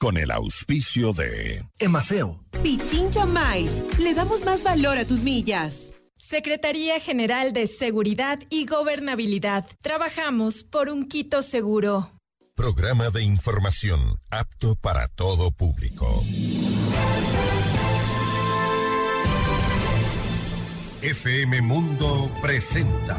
con el auspicio de Emaceo. Pichincha Mais. Le damos más valor a tus millas. Secretaría General de Seguridad y Gobernabilidad. Trabajamos por un Quito seguro. Programa de información apto para todo público. FM Mundo presenta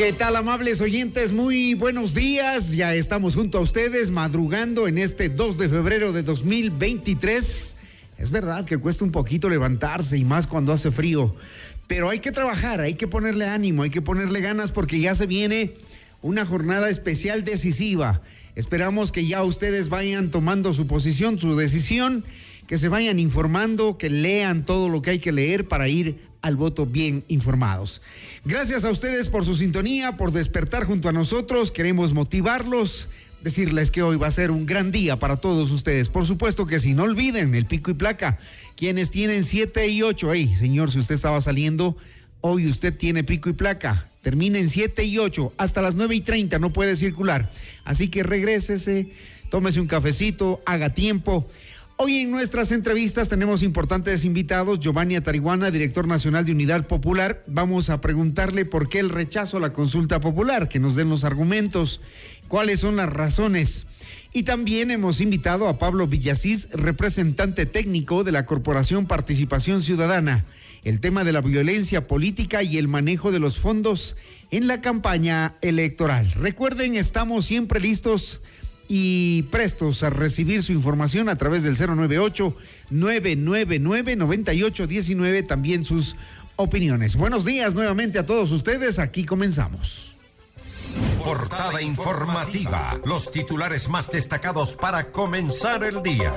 ¿Qué tal, amables oyentes? Muy buenos días. Ya estamos junto a ustedes madrugando en este 2 de febrero de 2023. Es verdad que cuesta un poquito levantarse y más cuando hace frío, pero hay que trabajar, hay que ponerle ánimo, hay que ponerle ganas porque ya se viene una jornada especial decisiva. Esperamos que ya ustedes vayan tomando su posición, su decisión, que se vayan informando, que lean todo lo que hay que leer para ir al voto bien informados. Gracias a ustedes por su sintonía, por despertar junto a nosotros. Queremos motivarlos, decirles que hoy va a ser un gran día para todos ustedes. Por supuesto que si no olviden el pico y placa, quienes tienen 7 y 8, hey, señor, si usted estaba saliendo, hoy usted tiene pico y placa. Termina en 7 y 8, hasta las 9 y 30 no puede circular. Así que regrésese, tómese un cafecito, haga tiempo. Hoy en nuestras entrevistas tenemos importantes invitados. Giovanni Atarihuana, director nacional de Unidad Popular. Vamos a preguntarle por qué el rechazo a la consulta popular, que nos den los argumentos, cuáles son las razones. Y también hemos invitado a Pablo Villasís, representante técnico de la Corporación Participación Ciudadana, el tema de la violencia política y el manejo de los fondos en la campaña electoral. Recuerden, estamos siempre listos y prestos a recibir su información a través del 098-999-9819, también sus opiniones. Buenos días nuevamente a todos ustedes, aquí comenzamos. Portada informativa, los titulares más destacados para comenzar el día.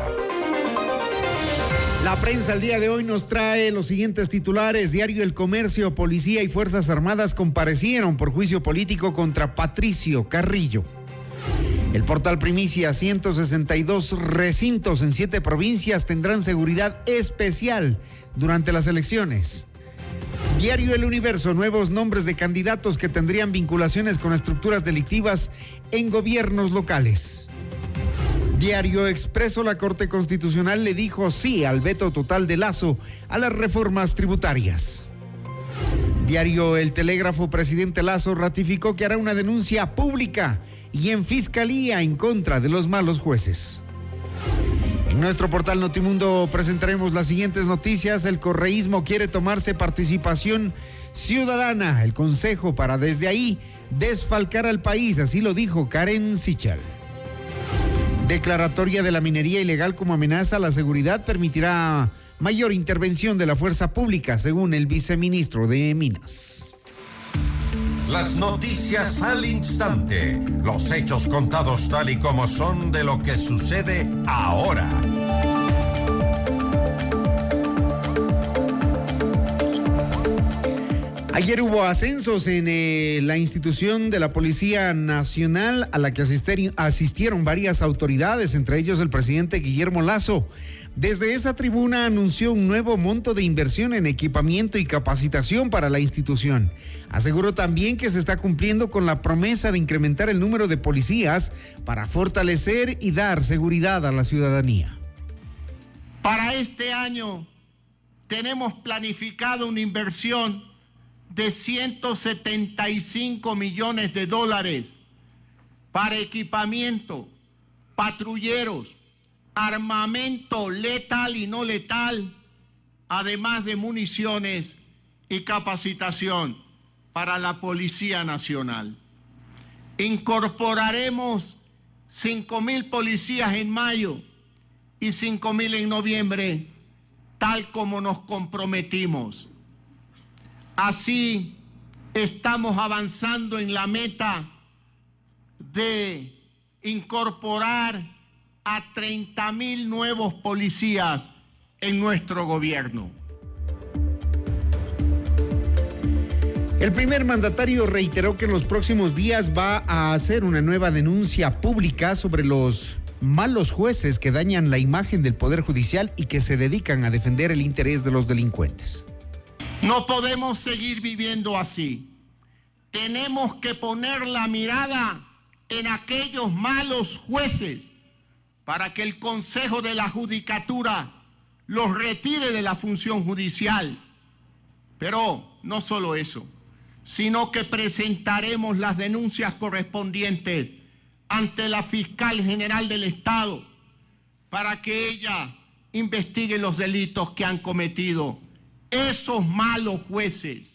La prensa el día de hoy nos trae los siguientes titulares. Diario El Comercio, Policía y Fuerzas Armadas comparecieron por juicio político contra Patricio Carrillo. El portal Primicia, 162 recintos en siete provincias tendrán seguridad especial durante las elecciones. Diario El Universo, nuevos nombres de candidatos que tendrían vinculaciones con estructuras delictivas en gobiernos locales. Diario Expreso, la Corte Constitucional le dijo sí al veto total de Lazo a las reformas tributarias. Diario El Telégrafo, presidente Lazo ratificó que hará una denuncia pública y en fiscalía en contra de los malos jueces. En nuestro portal Notimundo presentaremos las siguientes noticias. El correísmo quiere tomarse participación ciudadana. El consejo para desde ahí desfalcar al país, así lo dijo Karen Sichal. Declaratoria de la minería ilegal como amenaza a la seguridad permitirá mayor intervención de la fuerza pública, según el viceministro de Minas. Las noticias al instante. Los hechos contados tal y como son de lo que sucede ahora. Ayer hubo ascensos en eh, la institución de la Policía Nacional a la que asistieron varias autoridades, entre ellos el presidente Guillermo Lazo. Desde esa tribuna anunció un nuevo monto de inversión en equipamiento y capacitación para la institución. Aseguró también que se está cumpliendo con la promesa de incrementar el número de policías para fortalecer y dar seguridad a la ciudadanía. Para este año tenemos planificado una inversión de 175 millones de dólares para equipamiento, patrulleros, armamento letal y no letal, además de municiones y capacitación para la Policía Nacional. Incorporaremos 5 mil policías en mayo y 5 mil en noviembre, tal como nos comprometimos. Así estamos avanzando en la meta de incorporar a 30 mil nuevos policías en nuestro gobierno. El primer mandatario reiteró que en los próximos días va a hacer una nueva denuncia pública sobre los malos jueces que dañan la imagen del Poder Judicial y que se dedican a defender el interés de los delincuentes. No podemos seguir viviendo así. Tenemos que poner la mirada en aquellos malos jueces para que el Consejo de la Judicatura los retire de la función judicial. Pero no solo eso, sino que presentaremos las denuncias correspondientes ante la fiscal general del Estado para que ella investigue los delitos que han cometido esos malos jueces.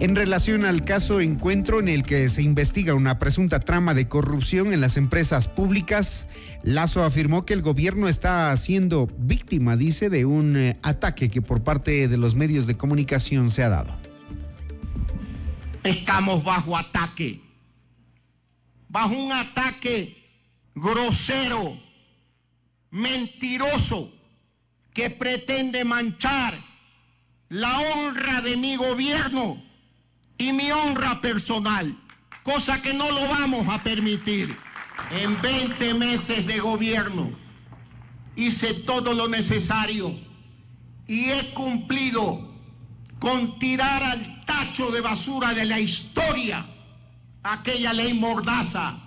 En relación al caso Encuentro en el que se investiga una presunta trama de corrupción en las empresas públicas, Lazo afirmó que el gobierno está siendo víctima, dice, de un eh, ataque que por parte de los medios de comunicación se ha dado. Estamos bajo ataque, bajo un ataque grosero, mentiroso, que pretende manchar la honra de mi gobierno y mi honra personal, cosa que no lo vamos a permitir. En 20 meses de gobierno hice todo lo necesario y he cumplido con tirar al tacho de basura de la historia aquella ley mordaza.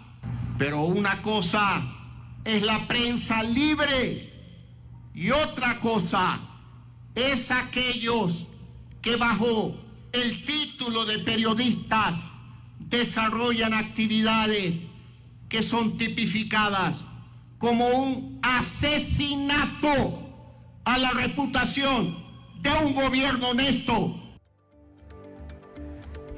Pero una cosa es la prensa libre y otra cosa es aquellos que bajo el título de periodistas desarrollan actividades que son tipificadas como un asesinato a la reputación de un gobierno honesto.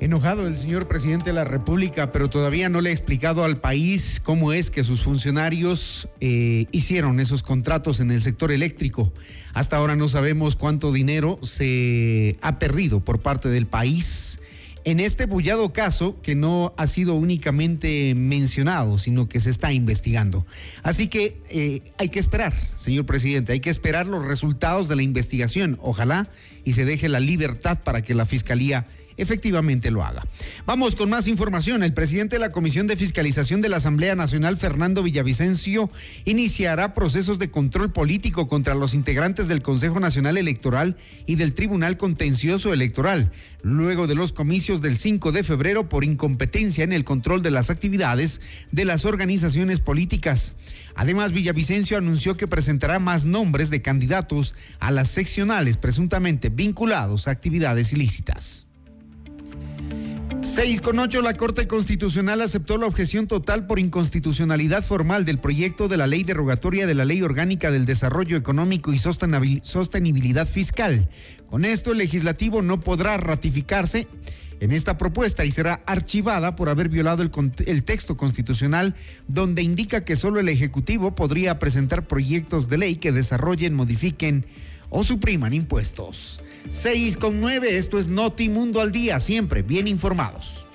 Enojado el señor presidente de la República, pero todavía no le ha explicado al país cómo es que sus funcionarios eh, hicieron esos contratos en el sector eléctrico. Hasta ahora no sabemos cuánto dinero se ha perdido por parte del país en este bullado caso que no ha sido únicamente mencionado, sino que se está investigando. Así que eh, hay que esperar, señor presidente, hay que esperar los resultados de la investigación. Ojalá y se deje la libertad para que la Fiscalía efectivamente lo haga. Vamos con más información. El presidente de la Comisión de Fiscalización de la Asamblea Nacional, Fernando Villavicencio, iniciará procesos de control político contra los integrantes del Consejo Nacional Electoral y del Tribunal Contencioso Electoral, luego de los comicios del 5 de febrero por incompetencia en el control de las actividades de las organizaciones políticas. Además, Villavicencio anunció que presentará más nombres de candidatos a las seccionales presuntamente vinculados a actividades ilícitas. 6 con 8, la Corte Constitucional aceptó la objeción total por inconstitucionalidad formal del proyecto de la ley derogatoria de la Ley Orgánica del Desarrollo Económico y Sostenibilidad Fiscal. Con esto, el legislativo no podrá ratificarse en esta propuesta y será archivada por haber violado el, el, texto constitucional donde indica que solo el Ejecutivo podría presentar proyectos de ley que desarrollen, modifiquen o supriman impuestos. 6 con 9, esto es Noti Mundo al Día, siempre bien informados.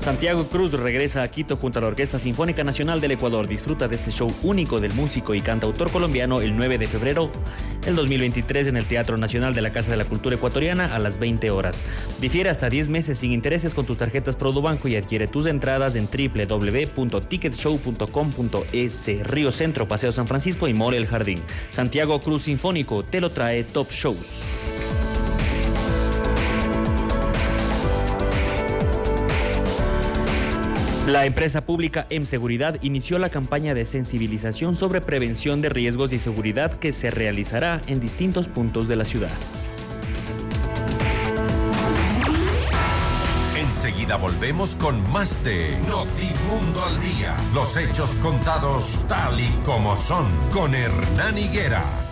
Santiago Cruz regresa a Quito junto a la Orquesta Sinfónica Nacional del Ecuador. Disfruta de este show único del músico y cantautor colombiano el 9 de febrero del 2023 en el Teatro Nacional de la Casa de la Cultura Ecuatoriana a las 20 horas. Difiere hasta 10 meses sin intereses con tus tarjetas Produbanco y adquiere tus entradas en www.ticketshow.com.es. Río Centro, Paseo San Francisco y More El Jardín. Santiago Cruz Sinfónico te lo trae Top Shows. La empresa pública M Seguridad inició la campaña de sensibilización sobre prevención de riesgos y seguridad que se realizará en distintos puntos de la ciudad. Enseguida volvemos con más de Notimundo al Día. Los hechos contados tal y como son con Hernán Higuera.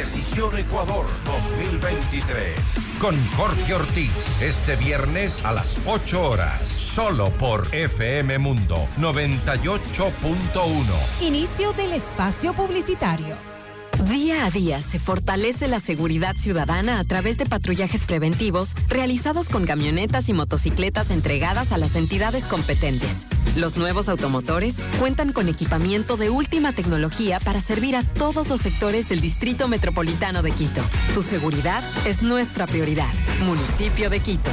Decisión Ecuador 2023. Con Jorge Ortiz. Este viernes a las 8 horas. Solo por FM Mundo 98.1. Inicio del espacio publicitario. Día a día se fortalece la seguridad ciudadana a través de patrullajes preventivos realizados con camionetas y motocicletas entregadas a las entidades competentes. Los nuevos automotores cuentan con equipamiento de última tecnología para servir a todos los sectores del Distrito Metropolitano de Quito. Tu seguridad es nuestra prioridad. Municipio de Quito.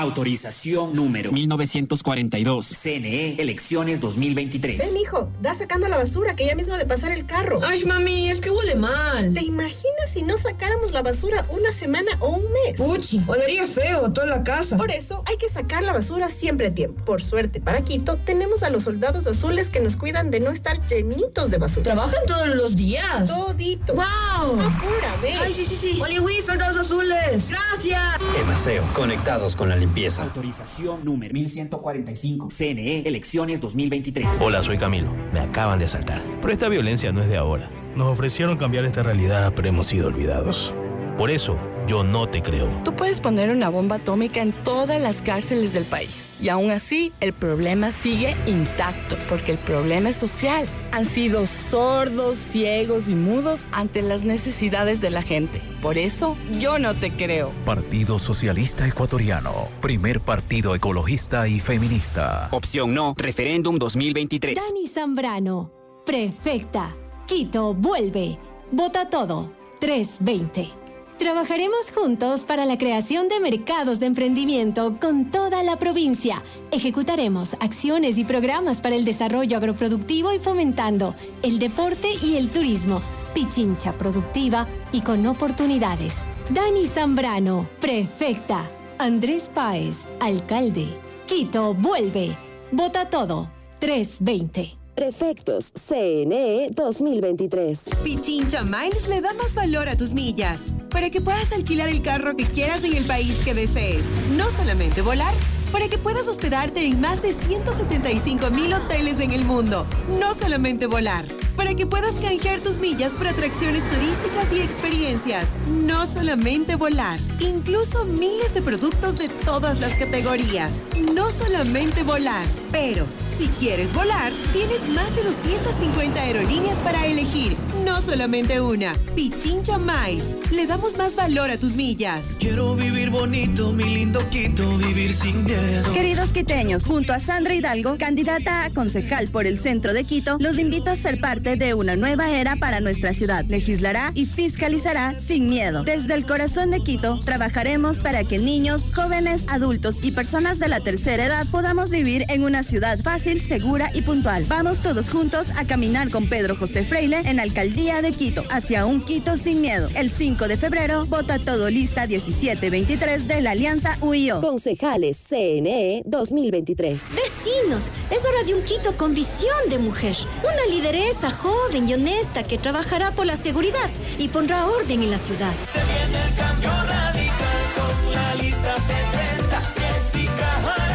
Autorización número 1942. CNE, elecciones 2023. Ven, mijo, da sacando la basura que ya mismo de pasar el carro. Ay, mami, es que huele mal. ¿Te imaginas si no sacáramos la basura una semana o un mes? Puchi, olería feo toda la casa. Por eso hay que sacar la basura siempre a tiempo. Por suerte, para Quito, tenemos a los soldados azules que nos cuidan de no estar llenitos de basura. ¿Trabajan todos los días? Todito. ¡Wow! Apúrame. Ay, sí, sí, sí. Oli, soldados azules. Gracias. Emaseo, conectados con la limpieza. Autorización número 1145. CNE, elecciones 2023. Hola, soy Camilo. Me acaban de asaltar. Pero esta violencia no es de ahora. Nos ofrecieron cambiar esta realidad, pero hemos sido olvidados. Por eso, yo no te creo. Tú puedes poner una bomba atómica en todas las cárceles del país. Y aún así, el problema sigue intacto, porque el problema es social. Han sido sordos, ciegos y mudos ante las necesidades de la gente. Por eso, yo no te creo. Partido Socialista Ecuatoriano. Primer partido ecologista y feminista. Opción no, referéndum 2023. Dani Zambrano, prefecta. Quito vuelve. Vota todo. 320. Trabajaremos juntos para la creación de mercados de emprendimiento con toda la provincia. Ejecutaremos acciones y programas para el desarrollo agroproductivo y fomentando el deporte y el turismo. Pichincha productiva y con oportunidades. Dani Zambrano, prefecta. Andrés Páez, alcalde. Quito vuelve. Vota todo. 320. Prefectos CNE 2023. Pichincha Miles le da más valor a tus millas para que puedas alquilar el carro que quieras en el país que desees. No solamente volar, para que puedas hospedarte en más de 175 mil hoteles en el mundo. No solamente volar, para que puedas canjear tus millas por atracciones turísticas y experiencias. No solamente volar, incluso miles de productos de todas las categorías. No solamente volar, pero si quieres volar, tienes más de 250 aerolíneas para elegir. No solamente una. Pichincha Miles. Le damos más valor a tus millas. Quiero vivir bonito, mi lindo Quito, vivir sin miedo. Queridos quiteños, junto a Sandra Hidalgo, candidata a concejal por el centro de Quito, los invito a ser parte de una nueva era para nuestra ciudad. Legislará y fiscalizará sin miedo. Desde el corazón de Quito, trabajaremos para que niños, jóvenes, adultos y personas de la tercera edad podamos vivir en una ciudad fácil, segura y puntual. Vamos todos juntos a caminar con Pedro José Freile en Alcaldía de Quito, hacia un Quito sin miedo. El 5 de febrero, vota todo lista 1723 de la Alianza UIO. Concejales CNE 2023. Vecinos, es hora de un Quito con visión de mujer. Una lideresa joven y honesta que trabajará por la seguridad y pondrá orden en la ciudad. Se viene el cambio radical con la lista 70. Jessica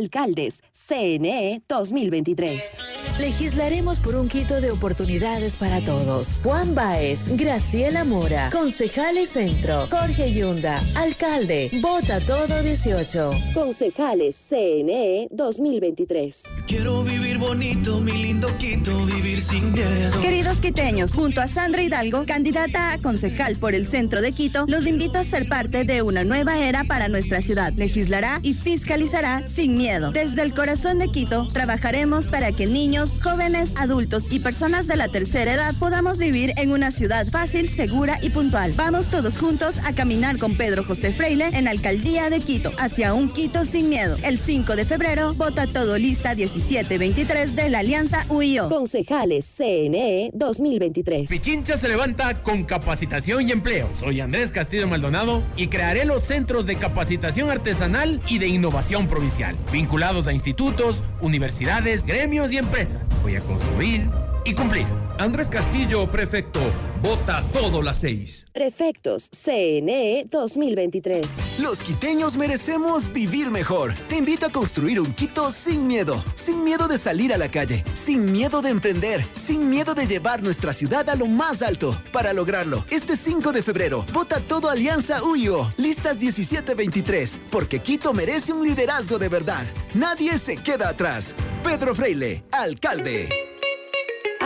Alcaldes CNE 2023. Legislaremos por un Quito de oportunidades para todos. Juan Baez, Graciela Mora, Concejales Centro, Jorge Yunda, Alcalde, Vota Todo 18. Concejales CNE 2023. Quiero vivir bonito, mi lindo Quito, vivir sin miedo. Queridos quiteños, junto a Sandra Hidalgo, candidata a concejal por el centro de Quito, los invito a ser parte de una nueva era para nuestra ciudad. Legislará y fiscalizará sin miedo. Desde el corazón de Quito, trabajaremos para que niños, jóvenes, adultos y personas de la tercera edad podamos vivir en una ciudad fácil, segura y puntual. Vamos todos juntos a caminar con Pedro José Freile en Alcaldía de Quito, hacia un Quito sin miedo. El 5 de febrero, vota todo lista 1723 de la Alianza UIO. Concejales CNE 2023. Pichincha se levanta con capacitación y empleo. Soy Andrés Castillo Maldonado y crearé los centros de capacitación artesanal y de innovación provincial, vinculados a institutos, universidades, gremios y empresas. Voy a construir y cumplir. Andrés Castillo, prefecto. Vota todo las seis. Prefectos CNE 2023. Los quiteños merecemos vivir mejor. Te invito a construir un Quito sin miedo. Sin miedo de salir a la calle. Sin miedo de emprender. Sin miedo de llevar nuestra ciudad a lo más alto. Para lograrlo, este 5 de febrero, vota todo Alianza UIO. Listas 1723. Porque Quito merece un liderazgo de verdad. Nadie se queda atrás. Pedro Freile, alcalde.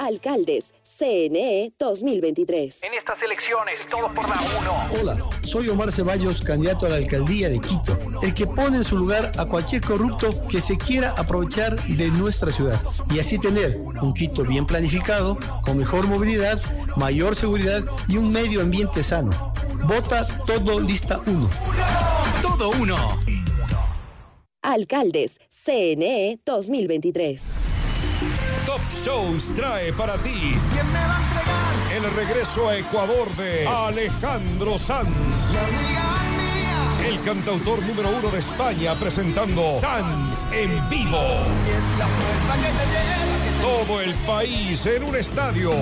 Alcaldes CNE 2023. En estas elecciones, todo por la 1. Hola, soy Omar Ceballos, candidato a la alcaldía de Quito, el que pone en su lugar a cualquier corrupto que se quiera aprovechar de nuestra ciudad y así tener un Quito bien planificado, con mejor movilidad, mayor seguridad y un medio ambiente sano. Vota todo lista 1. Todo uno. Alcaldes CNE 2023. Top Shows trae para ti el regreso a Ecuador de Alejandro Sanz. El cantautor número uno de España presentando Sanz en vivo. Todo el país en un estadio.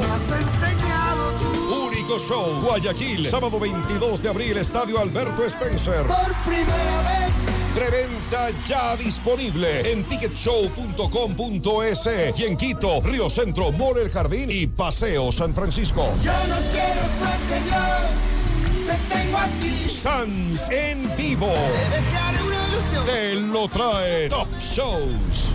Único show, Guayaquil, sábado 22 de abril, Estadio Alberto Spencer. Por primera vez. Preventa ya disponible en ticketshow.com.es y en Quito, Río Centro, More El Jardín y Paseo San Francisco. Yo no quiero suerte, yo te tengo a ti. Sans en vivo. Te dejaré una ilusión. Te lo trae Top Shows.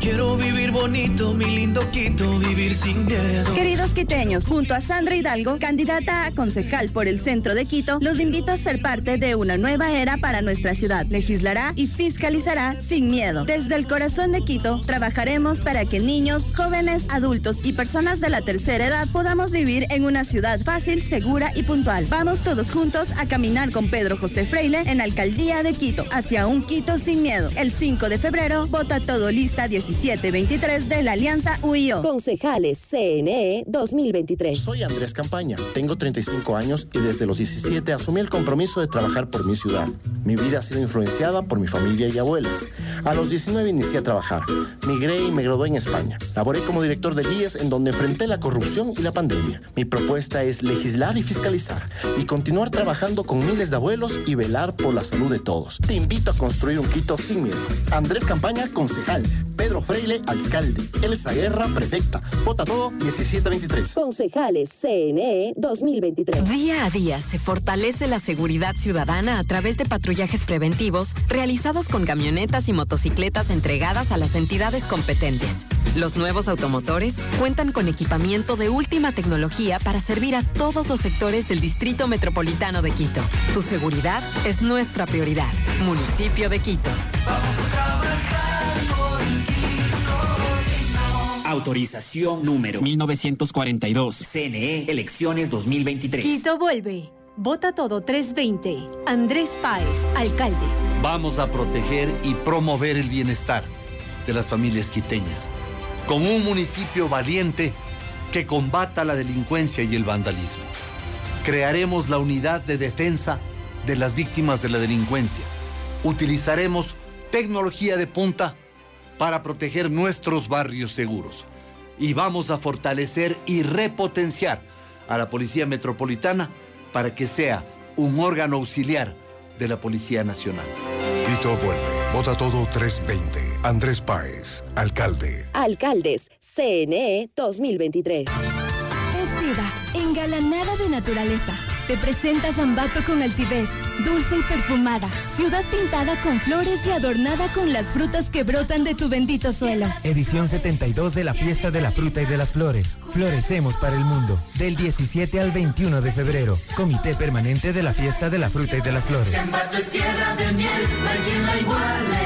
Quiero vivir bonito, mi lindo Quito, vivir sin miedo. Queridos quiteños, junto a Sandra Hidalgo, candidata a concejal por el centro de Quito, los invito a ser parte de una nueva era para nuestra ciudad. Legislará y fiscalizará sin miedo. Desde el corazón de Quito, trabajaremos para que niños, jóvenes, adultos y personas de la tercera edad podamos vivir en una ciudad fácil, segura y puntual. Vamos todos juntos a caminar con Pedro José Freile en Alcaldía de Quito, hacia un Quito sin miedo. El 5 de febrero, vota todo lista 1723 de la Alianza UIO. Concejales CNE 2023. Soy Andrés Campaña, tengo 35 años y desde los 17 asumí el compromiso de trabajar por mi ciudad. Mi vida ha sido influenciada por mi familia y abuelas. A los 19 inicié a trabajar. Migré y me gradué en España. Laboré como director de guías en donde enfrenté la corrupción y la pandemia. Mi propuesta es legislar y fiscalizar y continuar trabajando con miles de abuelos y velar por la salud de todos. Te invito a construir un Quito sin miedo. Andrés Campaña, concejal. Pedro Freile, alcalde. Elsa Guerra, prefecta. Vota todo 1723. Concejales CNE 2023. Día a día se fortalece la seguridad ciudadana a través de patrullajes preventivos realizados con camionetas y motocicletas entregadas a las entidades competentes. Los nuevos automotores cuentan con equipamiento de última tecnología para servir a todos los sectores del Distrito Metropolitano de Quito. Tu seguridad es nuestra prioridad. Municipio de Quito. Autorización número 1942. CNE, elecciones 2023. Quito vuelve. Vota todo 320. Andrés Páez, alcalde. Vamos a proteger y promover el bienestar de las familias quiteñas, con un municipio valiente que combata la delincuencia y el vandalismo. Crearemos la unidad de defensa de las víctimas de la delincuencia. Utilizaremos tecnología de punta para proteger nuestros barrios seguros. Y vamos a fortalecer y repotenciar a la Policía Metropolitana para que sea un órgano auxiliar de la Policía Nacional. Quito vuelve. Vota todo 320. Andrés Páez, alcalde. Alcaldes CNE 2023. Vestida, engalanada de naturaleza. Te presenta Zambato con altivez, dulce y perfumada. Ciudad pintada con flores y adornada con las frutas que brotan de tu bendito suelo. Edición 72 de la Fiesta de la Fruta y de las Flores. Florecemos para el mundo. Del 17 al 21 de febrero. Comité Permanente de la Fiesta de la Fruta y de las Flores. Zambato es tierra de miel, la iguale.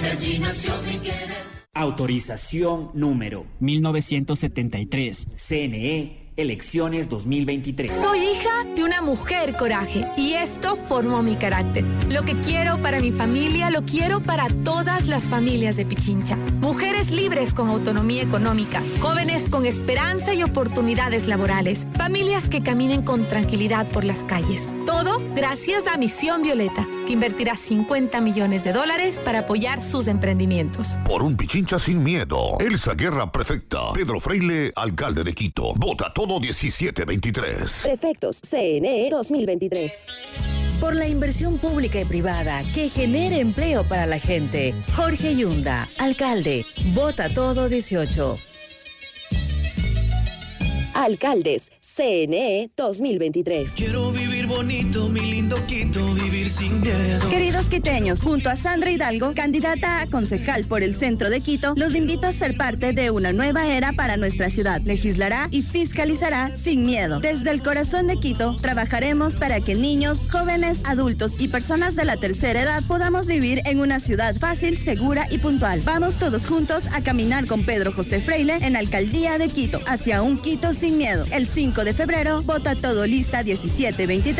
Si allí nació mi querer. Autorización número 1973. CNE, elecciones 2023. Soy hija de una mujer coraje y esto formó mi carácter. Lo que quiero para mi familia lo quiero para todas las familias de Pichincha. Mujeres libres con autonomía económica, jóvenes con esperanza y oportunidades laborales, familias que caminen con tranquilidad por las calles. Todo gracias a Misión Violeta, que invertirá 50 millones de dólares para apoyar sus emprendimientos. Por un Pichincha sin miedo. Elsa Guerra Prefecta. Pedro Freile, alcalde de Quito. Vota todo 1723. Prefectos CNE 2023. Por la inversión pública y privada que genere empleo para la gente. Jorge Yunda, alcalde. Vota todo 18. Alcaldes CNE 2023. Quiero vivir bonito, mi lindo Quito, vivir sin miedo. Queridos quiteños, junto a Sandra Hidalgo, candidata a concejal por el centro de Quito, los invito a ser parte de una nueva era para nuestra ciudad. Legislará y fiscalizará sin miedo. Desde el corazón de Quito, trabajaremos para que niños, jóvenes, adultos y personas de la tercera edad podamos vivir en una ciudad fácil, segura y puntual. Vamos todos juntos a caminar con Pedro José Freile en Alcaldía de Quito, hacia un Quito sin miedo. El 5 de febrero, vota todo lista 1723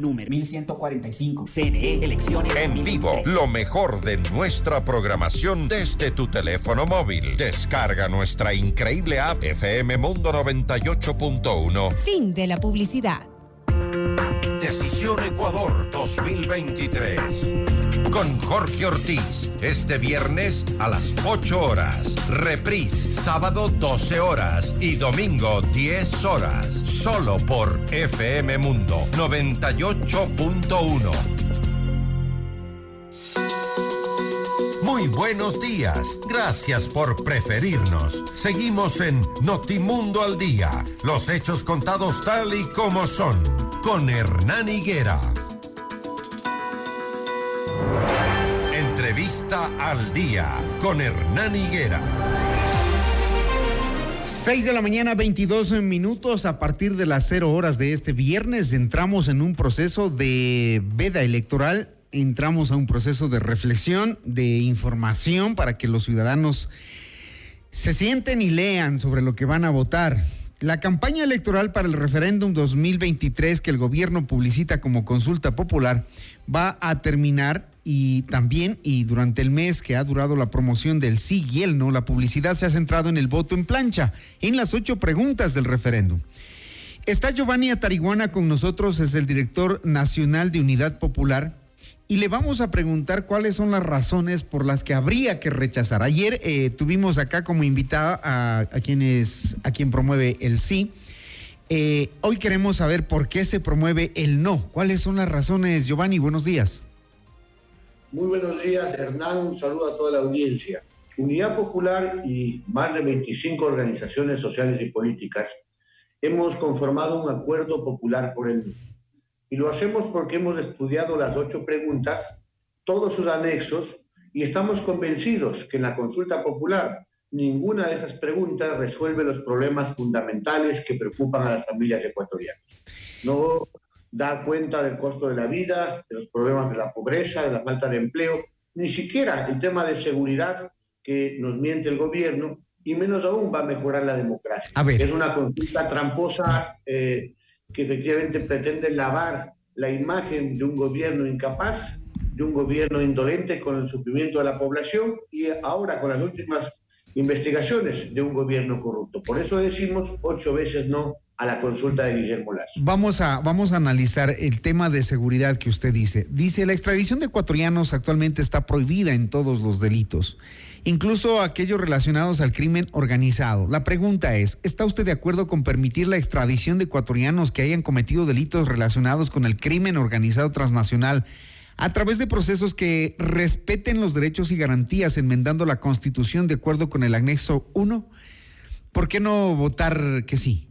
número 1145. CNE, elecciones. En vivo, lo mejor de nuestra programación desde tu teléfono móvil. Descarga nuestra increíble app FM Mundo 98.1. Fin de la publicidad. Decisión Ecuador 2023. Con Jorge Ortiz, este viernes a las 8 horas. Reprise, sábado 12 horas y domingo 10 horas. Solo por FM Mundo 98.1. Muy buenos días. Gracias por preferirnos. Seguimos en Notimundo al Día. Los hechos contados tal y como son. Con Hernán Higuera. Entrevista al Día. Con Hernán Higuera. 6 de la mañana, 22 minutos. A partir de las 0 horas de este viernes entramos en un proceso de veda electoral. Entramos a un proceso de reflexión, de información para que los ciudadanos se sienten y lean sobre lo que van a votar. La campaña electoral para el referéndum 2023 que el gobierno publicita como consulta popular va a terminar y también y durante el mes que ha durado la promoción del sí y el no, la publicidad se ha centrado en el voto en plancha, en las ocho preguntas del referéndum. Está Giovanni Atariguana con nosotros, es el director nacional de Unidad Popular y le vamos a preguntar cuáles son las razones por las que habría que rechazar. Ayer eh, tuvimos acá como invitada a, a, quienes, a quien promueve el sí. Eh, hoy queremos saber por qué se promueve el no. ¿Cuáles son las razones, Giovanni? Buenos días. Muy buenos días, Hernán. Un saludo a toda la audiencia. Unidad Popular y más de 25 organizaciones sociales y políticas hemos conformado un acuerdo popular por el y lo hacemos porque hemos estudiado las ocho preguntas, todos sus anexos, y estamos convencidos que en la consulta popular ninguna de esas preguntas resuelve los problemas fundamentales que preocupan a las familias ecuatorianas. No da cuenta del costo de la vida, de los problemas de la pobreza, de la falta de empleo, ni siquiera el tema de seguridad que nos miente el gobierno, y menos aún va a mejorar la democracia. Es una consulta tramposa. Eh, que efectivamente pretende lavar la imagen de un gobierno incapaz, de un gobierno indolente con el sufrimiento de la población y ahora con las últimas investigaciones de un gobierno corrupto. Por eso decimos ocho veces no a la consulta de Guillermo Lazo. Vamos a, vamos a analizar el tema de seguridad que usted dice. Dice, la extradición de ecuatorianos actualmente está prohibida en todos los delitos, incluso aquellos relacionados al crimen organizado. La pregunta es, ¿está usted de acuerdo con permitir la extradición de ecuatorianos que hayan cometido delitos relacionados con el crimen organizado transnacional? a través de procesos que respeten los derechos y garantías, enmendando la Constitución de acuerdo con el anexo 1? ¿Por qué no votar que sí?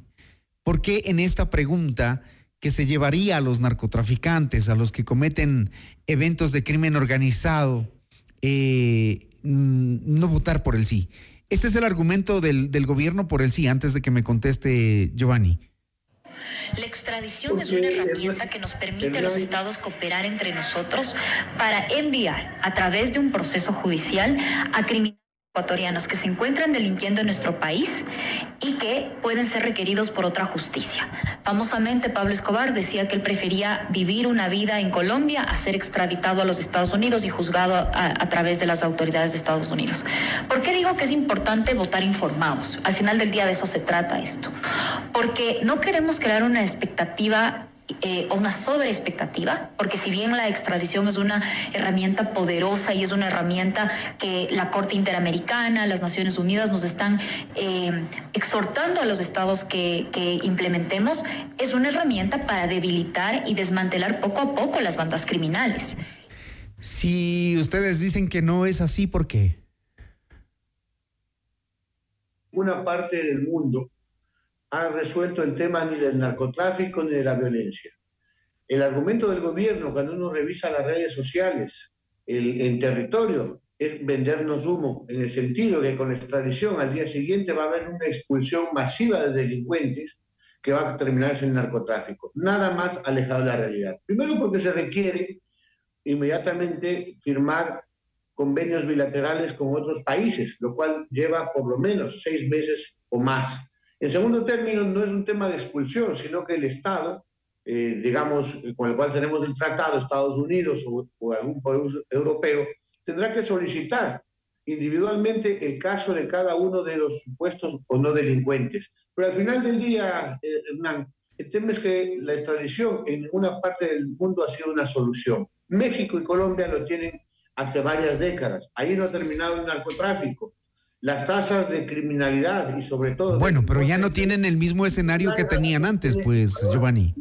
¿Por qué en esta pregunta que se llevaría a los narcotraficantes, a los que cometen eventos de crimen organizado, eh, no votar por el sí? Este es el argumento del, del gobierno por el sí, antes de que me conteste Giovanni. La extradición es una herramienta que nos permite a los estados cooperar entre nosotros para enviar a través de un proceso judicial a criminales ecuatorianos que se encuentran delinquiendo en nuestro país y que pueden ser requeridos por otra justicia. Famosamente, Pablo Escobar decía que él prefería vivir una vida en Colombia a ser extraditado a los Estados Unidos y juzgado a, a través de las autoridades de Estados Unidos. ¿Por qué digo que es importante votar informados? Al final del día de eso se trata esto. Porque no queremos crear una expectativa eh, una sobreexpectativa, porque si bien la extradición es una herramienta poderosa y es una herramienta que la Corte Interamericana, las Naciones Unidas nos están eh, exhortando a los estados que, que implementemos, es una herramienta para debilitar y desmantelar poco a poco las bandas criminales. Si ustedes dicen que no es así, ¿por qué? Una parte del mundo ha resuelto el tema ni del narcotráfico ni de la violencia. El argumento del gobierno, cuando uno revisa las redes sociales, el, el territorio, es vendernos humo, en el sentido que con la extradición al día siguiente va a haber una expulsión masiva de delincuentes que va a terminarse en narcotráfico. Nada más alejado de la realidad. Primero porque se requiere inmediatamente firmar convenios bilaterales con otros países, lo cual lleva por lo menos seis meses o más. En segundo término, no es un tema de expulsión, sino que el Estado, eh, digamos, con el cual tenemos el tratado, Estados Unidos o, algún país europeo, tendrá que solicitar individualmente el caso de cada uno de los supuestos o no delincuentes. Pero al final del día, eh, Hernán, el tema es que la extradición en ninguna parte del mundo ha sido una solución. México y Colombia lo tienen hace varias décadas. Ahí no ha terminado el narcotráfico las tasas de criminalidad y sobre todo... Bueno, pero ya no tienen el mismo escenario que tenían antes, pues, Giovanni.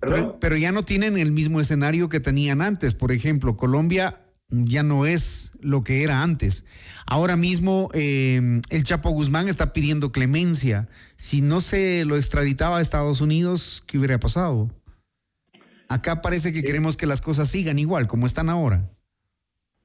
Pero, pero, ya no tienen el mismo escenario que tenían antes. Por ejemplo, Colombia ya no es lo que era antes. Ahora mismo eh, el Chapo Guzmán está pidiendo clemencia. Si no se lo extraditaba a Estados Unidos, ¿qué hubiera pasado? Acá parece que queremos que las cosas sigan igual, como están ahora.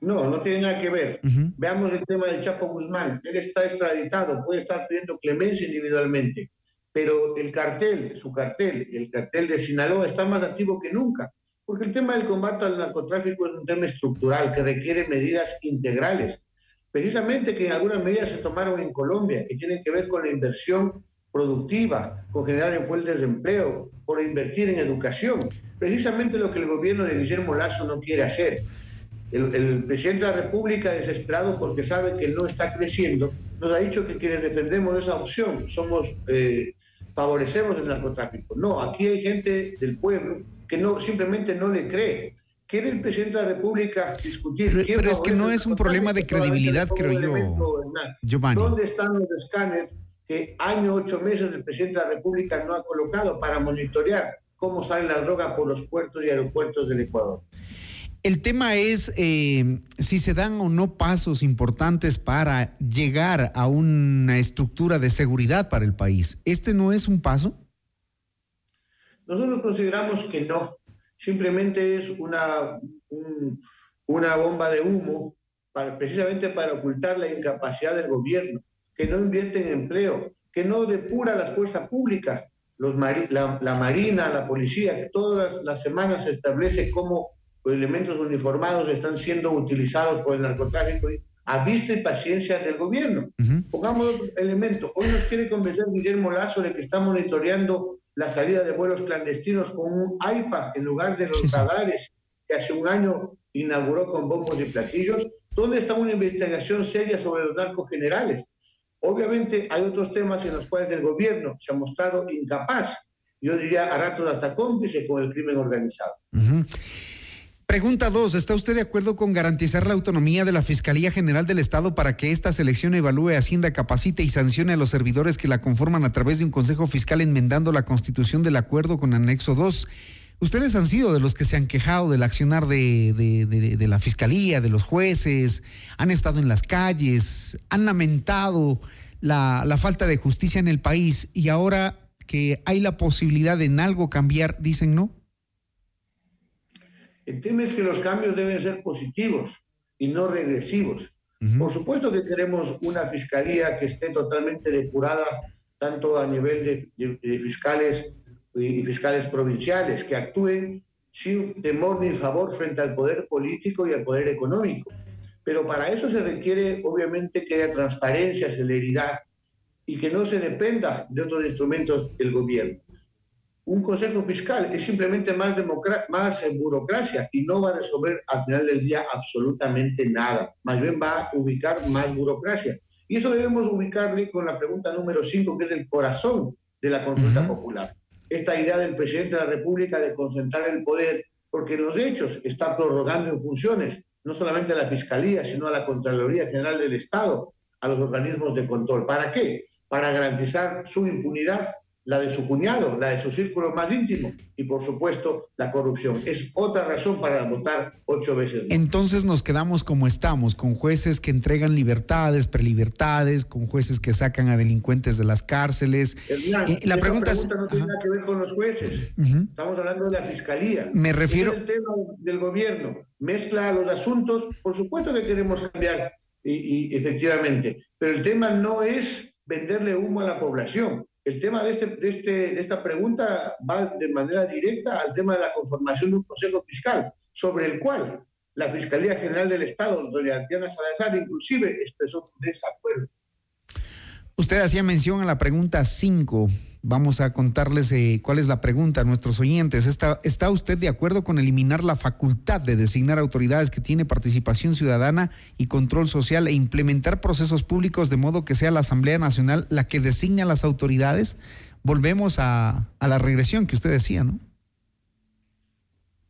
No, no tiene nada que ver. Uh -huh. Veamos el tema del Chapo Guzmán. Él está extraditado, puede estar pidiendo clemencia individualmente, pero el cartel, su cartel, el cartel de Sinaloa está más activo que nunca, porque el tema del combate al narcotráfico es un tema estructural que requiere medidas integrales, precisamente que en algunas medidas se tomaron en Colombia, que tienen que ver con la inversión productiva, con generar fuentes de empleo, por invertir en educación, precisamente lo que el gobierno de Guillermo Lazo no quiere hacer. El, el, presidente de la República, desesperado porque sabe que no está creciendo, nos ha dicho que quienes defendemos esa opción somos, eh, favorecemos el narcotráfico. No, aquí hay gente del pueblo que no, simplemente no le cree. Quiere el presidente de la República discutir. Pero, pero es que no es un problema de credibilidad, creo yo. Giovanni. ¿Dónde están los escáneres que año, ocho meses el presidente de la República no ha colocado para monitorear cómo sale la droga por los puertos y aeropuertos del Ecuador? El tema es eh, si se dan o no pasos importantes para llegar a una estructura de seguridad para el país. ¿Este no es un paso? Nosotros consideramos que no. Simplemente es una, un, una bomba de humo precisamente para ocultar la incapacidad del gobierno, que no invierte en empleo, que no depura las fuerzas públicas, la Marina, la policía, que todas las semanas se establece cómo elementos uniformados están siendo utilizados por el narcotráfico a vista y paciencia del gobierno. Uh -huh. Pongamos otro elemento. Hoy nos quiere convencer Guillermo Lazo de que está monitoreando la salida de vuelos clandestinos con un iPad en lugar de los sí, radares que hace un año inauguró con bombos y platillos. ¿Dónde está una investigación seria sobre los narcos generales? Obviamente hay otros temas en los cuales el gobierno se ha mostrado incapaz, yo diría a ratos hasta cómplice con el crimen organizado. Uh -huh. Pregunta 2. ¿Está usted de acuerdo con garantizar la autonomía de la Fiscalía General del Estado para que esta selección evalúe, Hacienda, capacite y sancione a los servidores que la conforman a través de un Consejo Fiscal enmendando la constitución del acuerdo con anexo 2? Ustedes han sido de los que se han quejado del accionar de, de, la Fiscalía, de los jueces, han estado en las calles, han lamentado la, la falta de justicia en el país y ahora que hay la posibilidad de en algo cambiar, dicen no. El tema es que los cambios deben ser positivos y no regresivos. Por supuesto que queremos una fiscalía que esté totalmente depurada, tanto a nivel de, de- de fiscales y fiscales provinciales, que actúen sin temor ni favor frente al poder político y al poder económico. Pero para eso se requiere, obviamente, que haya transparencia, celeridad y que no se dependa de otros instrumentos del gobierno. Un consejo fiscal es simplemente más, más eh, burocracia y no va a resolver al final del día absolutamente nada. Más bien va a ubicar más burocracia. Y eso debemos ubicarle con la pregunta número 5, que es el corazón de la consulta popular. Esta idea del presidente de la República de concentrar el poder, porque en los hechos está prorrogando en funciones no solamente a la Fiscalía, sino a la Contraloría General del Estado, a los organismos de control. ¿Para qué? Para garantizar su impunidad, la de su cuñado, la de su círculo más íntimo y, por supuesto, la corrupción. Es otra razón para votar ocho veces. no. Entonces nos quedamos como estamos, con jueces que entregan libertades, prelibertades, con jueces que sacan a delincuentes de las cárceles. Hernán, Eh, la pregunta es, no tiene nada que ver con los jueces. Estamos hablando de la fiscalía. Me refiero- es el tema del gobierno. Mezcla los asuntos. Por supuesto que queremos cambiar, y, y efectivamente. Pero el tema no es venderle humo a la población. El tema de, este, de, este, de esta pregunta va de manera directa al tema de la conformación de un consejo fiscal, sobre el cual la Fiscalía General del Estado, doña Diana Salazar, inclusive expresó su desacuerdo. Usted hacía mención a la pregunta 5. Vamos a contarles eh, cuál es la pregunta a nuestros oyentes. ¿Está, ¿Está usted de acuerdo con eliminar la facultad de designar autoridades que tiene participación ciudadana y control social e implementar procesos públicos de modo que sea la Asamblea Nacional la que designa las autoridades? Volvemos a, a la regresión que usted decía, ¿no?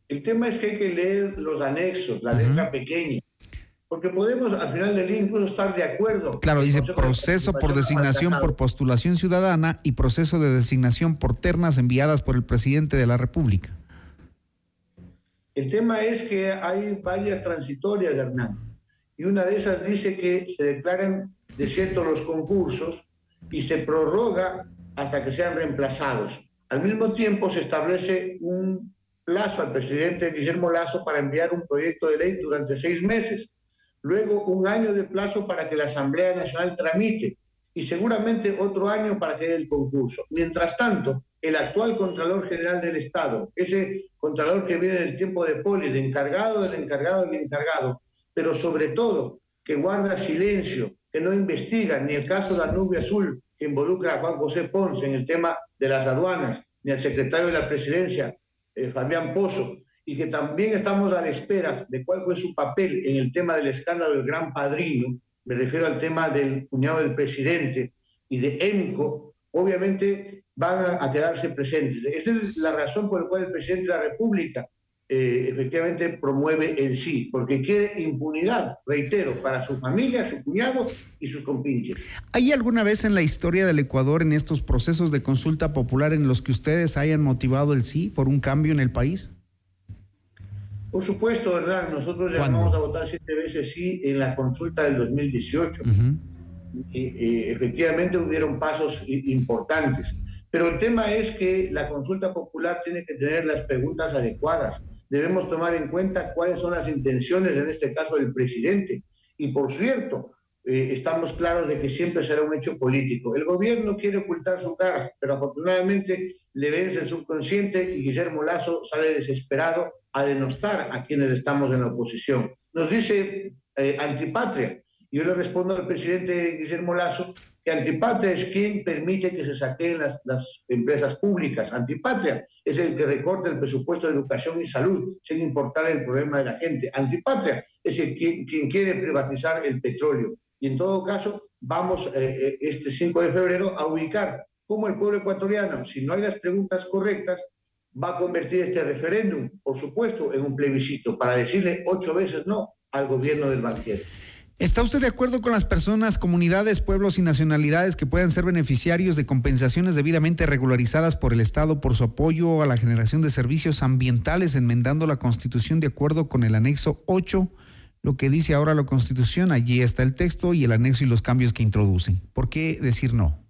El tema es que hay que leer los anexos, la letra pequeña, porque podemos al final del día incluso estar de acuerdo. Claro, dice de proceso por designación por postulación ciudadana y proceso de designación por ternas enviadas por el presidente de la República. El tema es que hay varias transitorias, Hernán, y una de esas dice que se declaran desiertos los concursos y se prorroga hasta que sean reemplazados. Al mismo tiempo se establece un plazo al presidente Guillermo Lazo para enviar un proyecto de ley durante seis meses, luego un año de plazo para que la Asamblea Nacional tramite y seguramente otro año para que el concurso. Mientras tanto, el actual Contralor General del Estado, ese Contralor que viene del tiempo de Poli, el encargado del encargado del encargado, pero sobre todo que guarda silencio, que no investiga ni el caso de la nube azul que involucra a Juan José Ponce en el tema de las aduanas, ni al secretario de la presidencia, eh, Fabián Pozo, y que también estamos a la espera de cuál fue su papel en el tema del escándalo del Gran Padrino, me refiero al tema del cuñado del presidente y de EMCO, obviamente van a, a quedarse presentes. Esa es la razón por la cual el presidente de la República eh, efectivamente promueve el sí, porque quiere impunidad, reitero, para su familia, su cuñado y sus compinches. ¿Hay alguna vez en la historia del Ecuador en estos procesos de consulta popular en los que ustedes hayan motivado el sí por un cambio en el país? Por supuesto, ¿verdad? Nosotros llamamos a votar siete veces sí en la consulta del 2018. Y, eh, efectivamente hubieron pasos importantes. Pero el tema es que la consulta popular tiene que tener las preguntas adecuadas. Debemos tomar en cuenta cuáles son las intenciones, en este caso, del presidente. Y por cierto, eh, estamos claros de que siempre será un hecho político. El gobierno quiere ocultar su cara, pero afortunadamente le vence el subconsciente y Guillermo Lazo sale desesperado a denostar a quienes estamos en la oposición. Nos dice eh, antipatria. Yo le respondo al presidente Guillermo Lazo que antipatria es quien permite que se saquen las, las empresas públicas. Antipatria es el que recorta el presupuesto de educación y salud sin importar el problema de la gente. Antipatria es el quien, quien quiere privatizar el petróleo. Y en todo caso, vamos eh, eh, este 5 de febrero a ubicar cómo el pueblo ecuatoriano, si no hay las preguntas correctas, va a convertir este referéndum, por supuesto, en un plebiscito para decirle ocho veces no al gobierno del banquero. ¿Está usted de acuerdo con las personas, comunidades, pueblos y nacionalidades que puedan ser beneficiarios de compensaciones debidamente regularizadas por el Estado por su apoyo a la generación de servicios ambientales, enmendando la Constitución de acuerdo con el anexo 8, lo que dice ahora la Constitución? Allí está el texto y el anexo y los cambios que introducen. ¿Por qué decir no?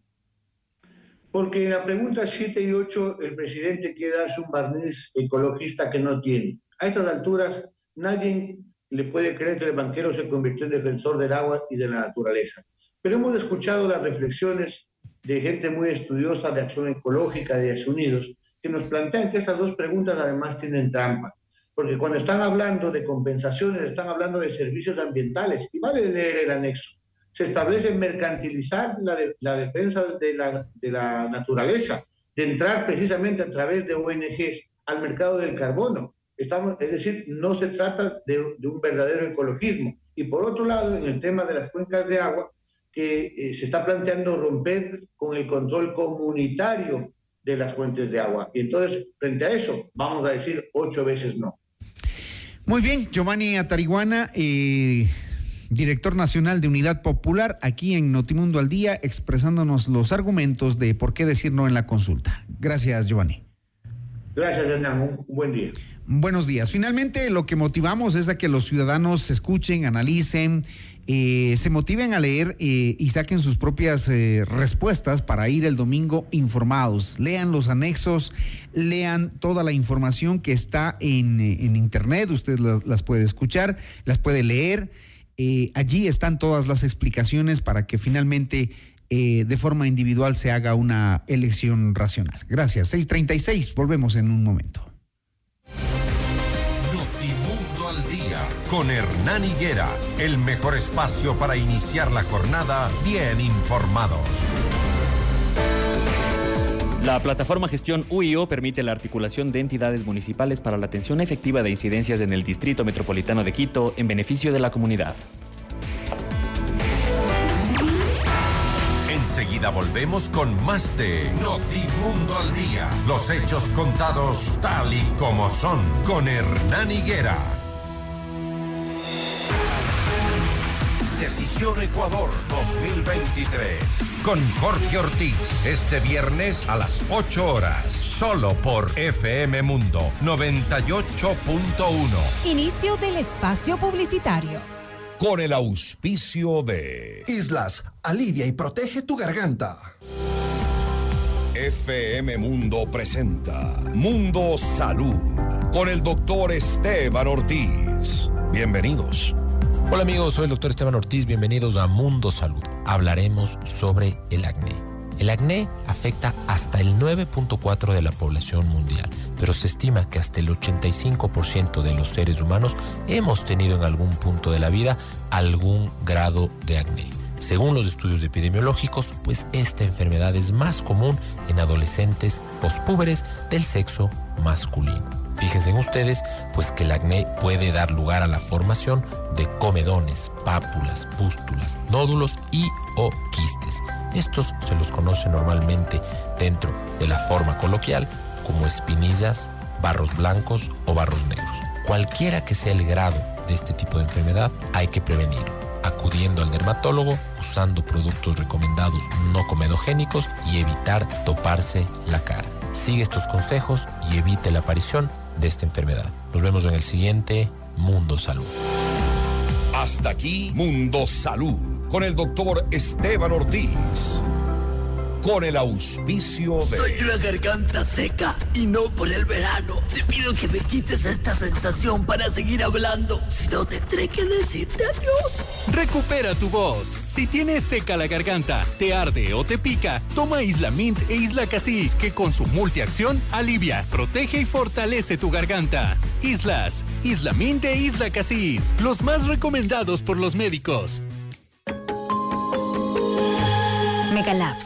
Porque en la pregunta 7 y 8 el presidente quiere darse un barniz ecologista que no tiene. A estas alturas nadie le puede creer que el banquero se convirtió en defensor del agua y de la naturaleza. Pero hemos escuchado las reflexiones de gente muy estudiosa de acción ecológica de Estados Unidos que nos plantean que estas dos preguntas además tienen trampa. Porque cuando están hablando de compensaciones, están hablando de servicios ambientales. Y vale leer el anexo. Se establece mercantilizar la, de, la defensa de la, de la naturaleza, de entrar precisamente a través de ONGs al mercado del carbono. Estamos, es decir, no se trata de, de, un verdadero ecologismo. Y por otro lado, en el tema de las cuencas de agua, que eh, se está planteando romper con el control comunitario de las fuentes de agua. Y entonces, frente a eso, vamos a decir ocho veces no. Muy bien, Giovanni Atariguana, eh, director nacional de Unidad Popular, aquí en Notimundo al Día, expresándonos los argumentos de por qué decir no en la consulta. Gracias, Giovanni. Gracias, Hernán. Un buen día. Buenos días. Finalmente, lo que motivamos es a que los ciudadanos escuchen, analicen, eh, se motiven a leer eh, y saquen sus propias eh, respuestas para ir el domingo informados. Lean los anexos, lean toda la información que está en, en internet, usted las, las, puede escuchar, las puede leer. Allí están todas las explicaciones para que finalmente de forma individual se haga una elección racional. Gracias. 636, volvemos en un momento. con Hernán Higuera, el mejor espacio para iniciar la jornada bien informados. La plataforma Gestión UIO permite la articulación de entidades municipales para la atención efectiva de incidencias en el Distrito Metropolitano de Quito en beneficio de la comunidad. Enseguida volvemos con más de Notimundo al Día. Los hechos contados tal y como son con Hernán Higuera. Decisión Ecuador 2023. Con Jorge Ortiz, este viernes a las 8 horas, solo por FM Mundo 98.1. Inicio del espacio publicitario. Con el auspicio de Islas, alivia y protege tu garganta. FM Mundo presenta Mundo Salud con el doctor Esteban Ortiz. Bienvenidos. Hola amigos, soy el doctor Esteban Ortiz, bienvenidos a Mundo Salud. Hablaremos sobre el acné. El acné afecta hasta el 9.4 de la población mundial, pero se estima que hasta el 85% de los seres humanos hemos tenido en algún punto de la vida algún grado de acné. Según los estudios epidemiológicos, pues esta enfermedad es más común en adolescentes pospúberes del sexo masculino. Fíjense en ustedes, pues que el acné puede dar lugar a la formación de comedones, pápulas, pústulas, nódulos y o quistes. Estos se los conoce normalmente dentro de la forma coloquial como espinillas, barros blancos o barros negros. Cualquiera que sea el grado de este tipo de enfermedad, hay que prevenirlo acudiendo al dermatólogo, usando productos recomendados no comedogénicos y evitar toparse la cara. Sigue estos consejos y evite la aparición de esta enfermedad. Nos vemos en el siguiente Mundo Salud. Hasta aquí Mundo Salud con el doctor Esteban Ortiz con el auspicio de... Soy una garganta seca y no por el verano. Te pido que me quites esta sensación para seguir hablando. Si no, tendré que decirte adiós. Recupera tu voz. Si tienes seca la garganta, te arde o te pica, toma Isla Mint e Isla Casis, que con su multiacción alivia, protege y fortalece tu garganta. Islas, Isla Mint e Isla Casis, los más recomendados por los médicos. Megalabs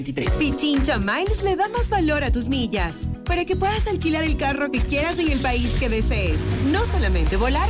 2023. Pichincha Miles le da más valor a tus millas para que puedas alquilar el carro que quieras en el país que desees. No solamente volar,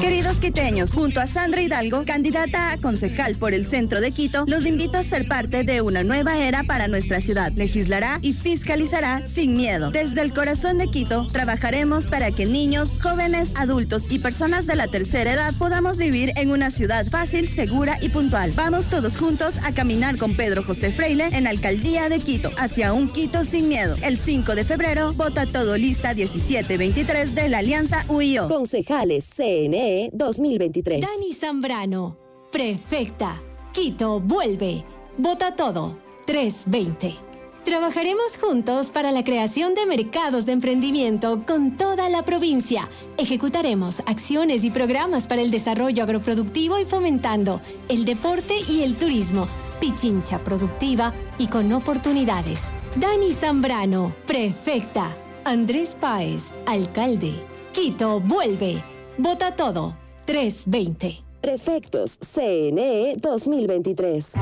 Queridos quiteños, junto a Sandra Hidalgo, candidata a concejal por el centro de Quito, los invito a ser parte de una nueva era para nuestra ciudad. Legislará y fiscalizará sin miedo. Desde el corazón de Quito, trabajaremos para que niños, jóvenes, adultos y personas de la tercera edad podamos vivir en una ciudad fácil, segura y puntual. Vamos todos juntos a caminar con Pedro José Freile en Alcaldía de Quito, hacia un Quito sin miedo. El 5 de febrero, vota todo lista 1723 de la Alianza UIO. Concejales CNE 2023. Dani Zambrano, prefecta. Quito vuelve. Vota todo 320. Trabajaremos juntos para la creación de mercados de emprendimiento con toda la provincia. Ejecutaremos acciones y programas para el desarrollo agroproductivo y fomentando el deporte y el turismo. Pichincha productiva y con oportunidades. Dani Zambrano, prefecta. Andrés Páez, alcalde. Quito vuelve. Vota todo 320. Prefectos CNE 2023.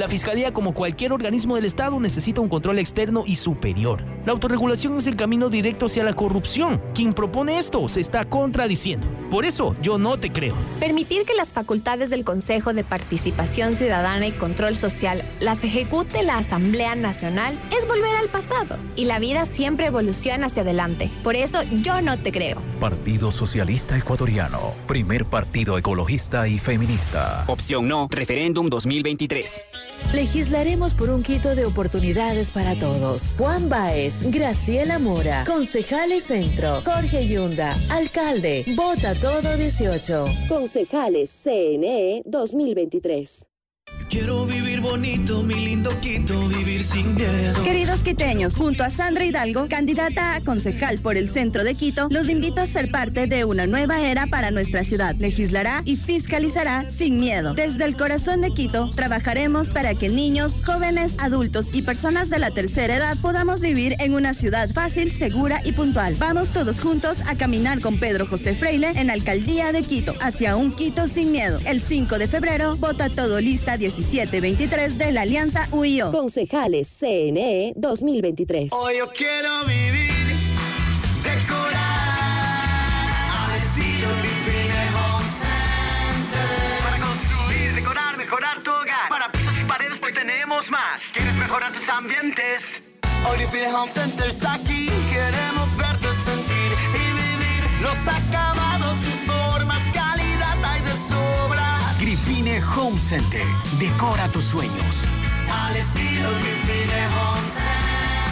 La Fiscalía, como cualquier organismo del Estado, necesita un control externo y superior. La autorregulación es el camino directo hacia la corrupción. Quien propone esto se está contradiciendo. Por eso, yo no te creo. Permitir que las facultades del Consejo de Participación Ciudadana y Control Social las ejecute la Asamblea Nacional es volver al pasado. Y la vida siempre evoluciona hacia adelante. Por eso, yo no te creo. Partido Socialista Ecuatoriano. Primer partido ecologista y feminista. Opción no, referéndum 2023. Legislaremos por un quito de oportunidades para todos. Juan Baez, Graciela Mora, Concejales Centro, Jorge Yunda, Alcalde, Vota Todo 18. Concejales CNE 2023. Quiero vivir bonito, mi lindo Quito, vivir sin miedo. Queridos quiteños, junto a Sandra Hidalgo, candidata a concejal por el centro de Quito, los invito a ser parte de una nueva era para nuestra ciudad. Legislará y fiscalizará sin miedo. Desde el corazón de Quito, trabajaremos para que niños, jóvenes, adultos y personas de la tercera edad podamos vivir en una ciudad fácil, segura y puntual. Vamos todos juntos a caminar con Pedro José Freile en Alcaldía de Quito, hacia un Quito sin miedo. El 5 de febrero, vota todo lista 1723 de la Alianza UIO. Concejales CNE 2023. Hoy yo quiero vivir, decorar al estilo Living Home Center. Para construir, decorar, mejorar tu hogar. Para pisos y paredes hoy tenemos más. ¿Quieres mejorar tus ambientes? Hoy Living Home Center está aquí. Queremos verte sentir y vivir los acabados, Center. Decora tus sueños. Al estilo Home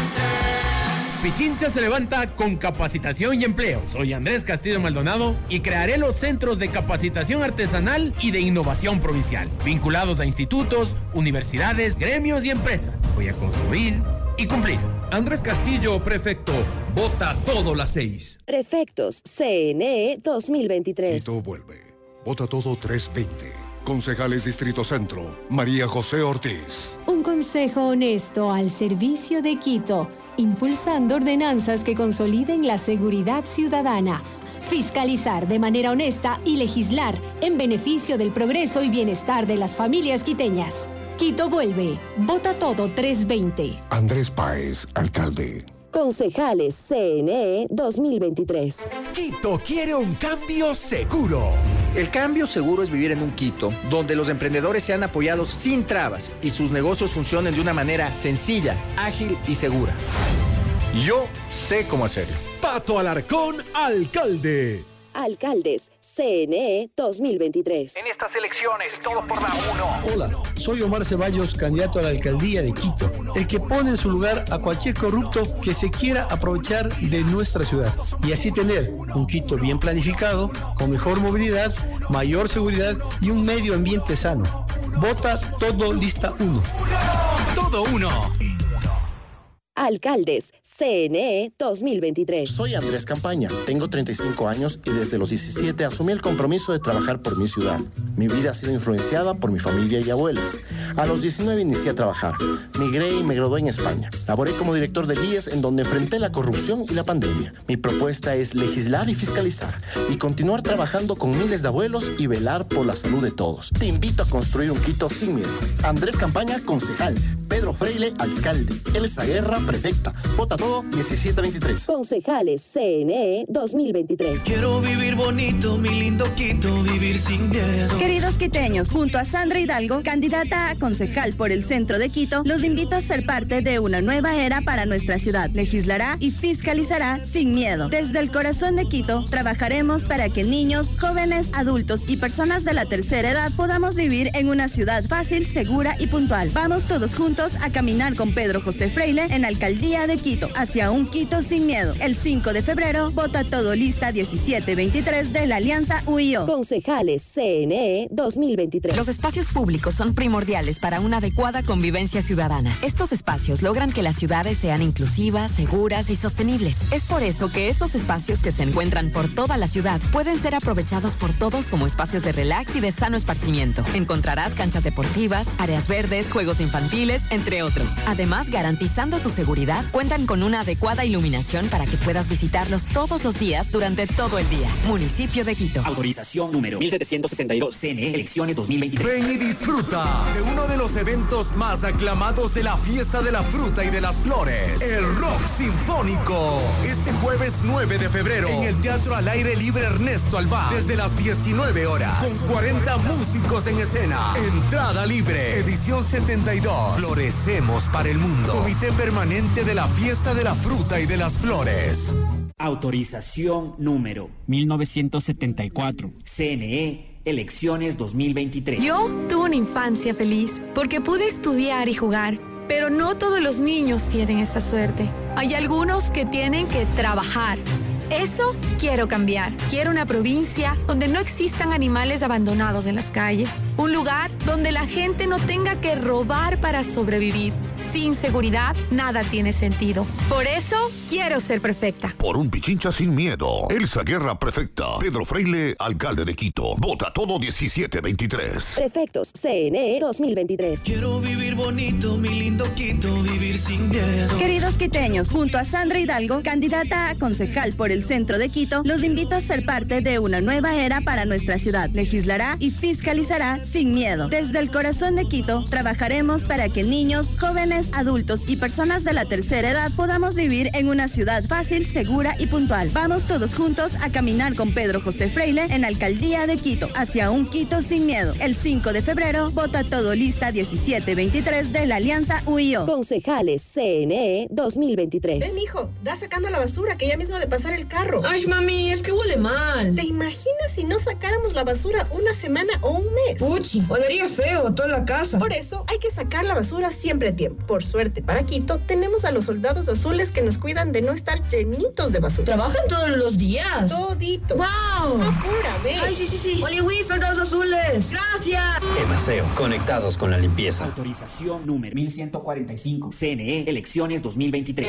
Center. Pichincha se levanta con capacitación y empleo. Soy Andrés Castillo Maldonado y crearé los centros de capacitación artesanal y de innovación provincial, vinculados a institutos, universidades, gremios y empresas. Voy a construir y cumplir. Andrés Castillo, prefecto, vota todo las seis. Prefectos CNE 2023. Quito vuelve. Vota todo 320. Concejales Distrito Centro, María José Ortiz. Un consejo honesto al servicio de Quito, impulsando ordenanzas que consoliden la seguridad ciudadana, fiscalizar de manera honesta y legislar en beneficio del progreso y bienestar de las familias quiteñas. Quito vuelve. Vota todo 320. Andrés Páez, alcalde. Concejales CNE 2023. Quito quiere un cambio seguro. El cambio seguro es vivir en un Quito donde los emprendedores sean apoyados sin trabas y sus negocios funcionen de una manera sencilla, ágil y segura. Yo sé cómo hacerlo. Pato Alarcón, alcalde. Alcaldes, CNE 2023. En estas elecciones, todo por la 1. Hola, soy Omar Ceballos, candidato a la alcaldía de Quito, el que pone en su lugar a cualquier corrupto que se quiera aprovechar de nuestra ciudad y así tener un Quito bien planificado, con mejor movilidad, mayor seguridad y un medio ambiente sano. Vota todo lista 1. Todo uno. Alcaldes, CNE 2023. Soy Andrés Campaña, tengo 35 años y desde los 17 asumí el compromiso de trabajar por mi ciudad. Mi vida ha sido influenciada por mi familia y abuelas. A los 19 inicié a trabajar. Migré y me gradué en España. Laboré como director de IES en donde enfrenté la corrupción y la pandemia. Mi propuesta es legislar y fiscalizar y continuar trabajando con miles de abuelos y velar por la salud de todos. Te invito a construir un Quito sin miedo. Andrés Campaña, concejal. Pedro Freile, alcalde. Elsa Guerra, prefecta. Vota todo 1723. Concejales, CNE 2023. Quiero vivir bonito, mi lindo Quito, vivir sin miedo. Queridos quiteños, junto a Sandra Hidalgo, candidata a concejal por el centro de Quito, los invito a ser parte de una nueva era para nuestra ciudad. Legislará y fiscalizará sin miedo. Desde el corazón de Quito, trabajaremos para que niños, jóvenes, adultos y personas de la tercera edad podamos vivir en una ciudad fácil, segura y puntual. Vamos todos juntos a caminar con Pedro José Freile en Alcaldía de Quito, hacia un Quito sin miedo. El 5 de febrero, vota todo lista 1723 de la Alianza UIO. Concejales, CNE 2023. Los espacios públicos son primordiales para una adecuada convivencia ciudadana. Estos espacios logran que las ciudades sean inclusivas, seguras y sostenibles. Es por eso que estos espacios que se encuentran por toda la ciudad pueden ser aprovechados por todos como espacios de relax y de sano esparcimiento. Encontrarás canchas deportivas, áreas verdes, juegos infantiles, entre otros. Además, garantizando tu seguridad, cuentan con una adecuada iluminación para que puedas visitarlos todos los días durante todo el día. Municipio de Quito. Autorización número 1762, CNE, elecciones 2023. Ven y disfruta de uno de los eventos más aclamados de la fiesta de la fruta y de las flores, el Rock Sinfónico. Este jueves 9 de febrero en el Teatro al Aire Libre Ernesto Alba, desde las 19 horas, con 40 músicos en escena. Entrada libre, edición 72. Florecemos para el mundo. Comité permanente de la fiesta de la fruta y de las flores. Autorización número 1974, CNE, elecciones 2023. Yo tuve una infancia feliz porque pude estudiar y jugar, pero no todos los niños tienen esa suerte. Hay algunos que tienen que trabajar. Eso quiero cambiar. Quiero una provincia donde no existan animales abandonados en las calles. Un lugar donde la gente no tenga que robar para sobrevivir. Sin seguridad, nada tiene sentido. Por eso, quiero ser perfecta. Por un Pichincha sin miedo. Elsa Guerra, prefecta. Pedro Freile, alcalde de Quito. Vota todo 1723. Prefectos, CNE 2023. Quiero vivir bonito, mi lindo Quito, vivir sin miedo. Queridos quiteños, junto a Sandra Hidalgo, candidata a concejal por el centro de Quito, los invito a ser parte de una nueva era para nuestra ciudad. Legislará y fiscalizará sin miedo. Desde el corazón de Quito, trabajaremos para que niños, jóvenes, adultos y personas de la tercera edad podamos vivir en una ciudad fácil, segura y puntual. Vamos todos juntos a caminar con Pedro José Freile en Alcaldía de Quito, hacia un Quito sin miedo. El 5 de febrero, vota todo lista 1723 de la Alianza UIO. Concejales, CNE 2023. Ven, hijo, da sacando la basura que ya mismo de pasar el carro. Ay, mami, es que huele mal. ¿Te imaginas si no sacáramos la basura una semana o un mes? Puchi, olería feo toda la casa. Por eso hay que sacar la basura siempre a tiempo. Por suerte para Quito, tenemos a los soldados azules que nos cuidan de no estar llenitos de basura. ¿Trabajan todos los días? Todito. ¡Wow! Apúrame. Ay, sí, sí, sí. Oliwi, soldados azules. Gracias. Emaseo, conectados con la limpieza. Autorización número 1145, CNE, elecciones 2023.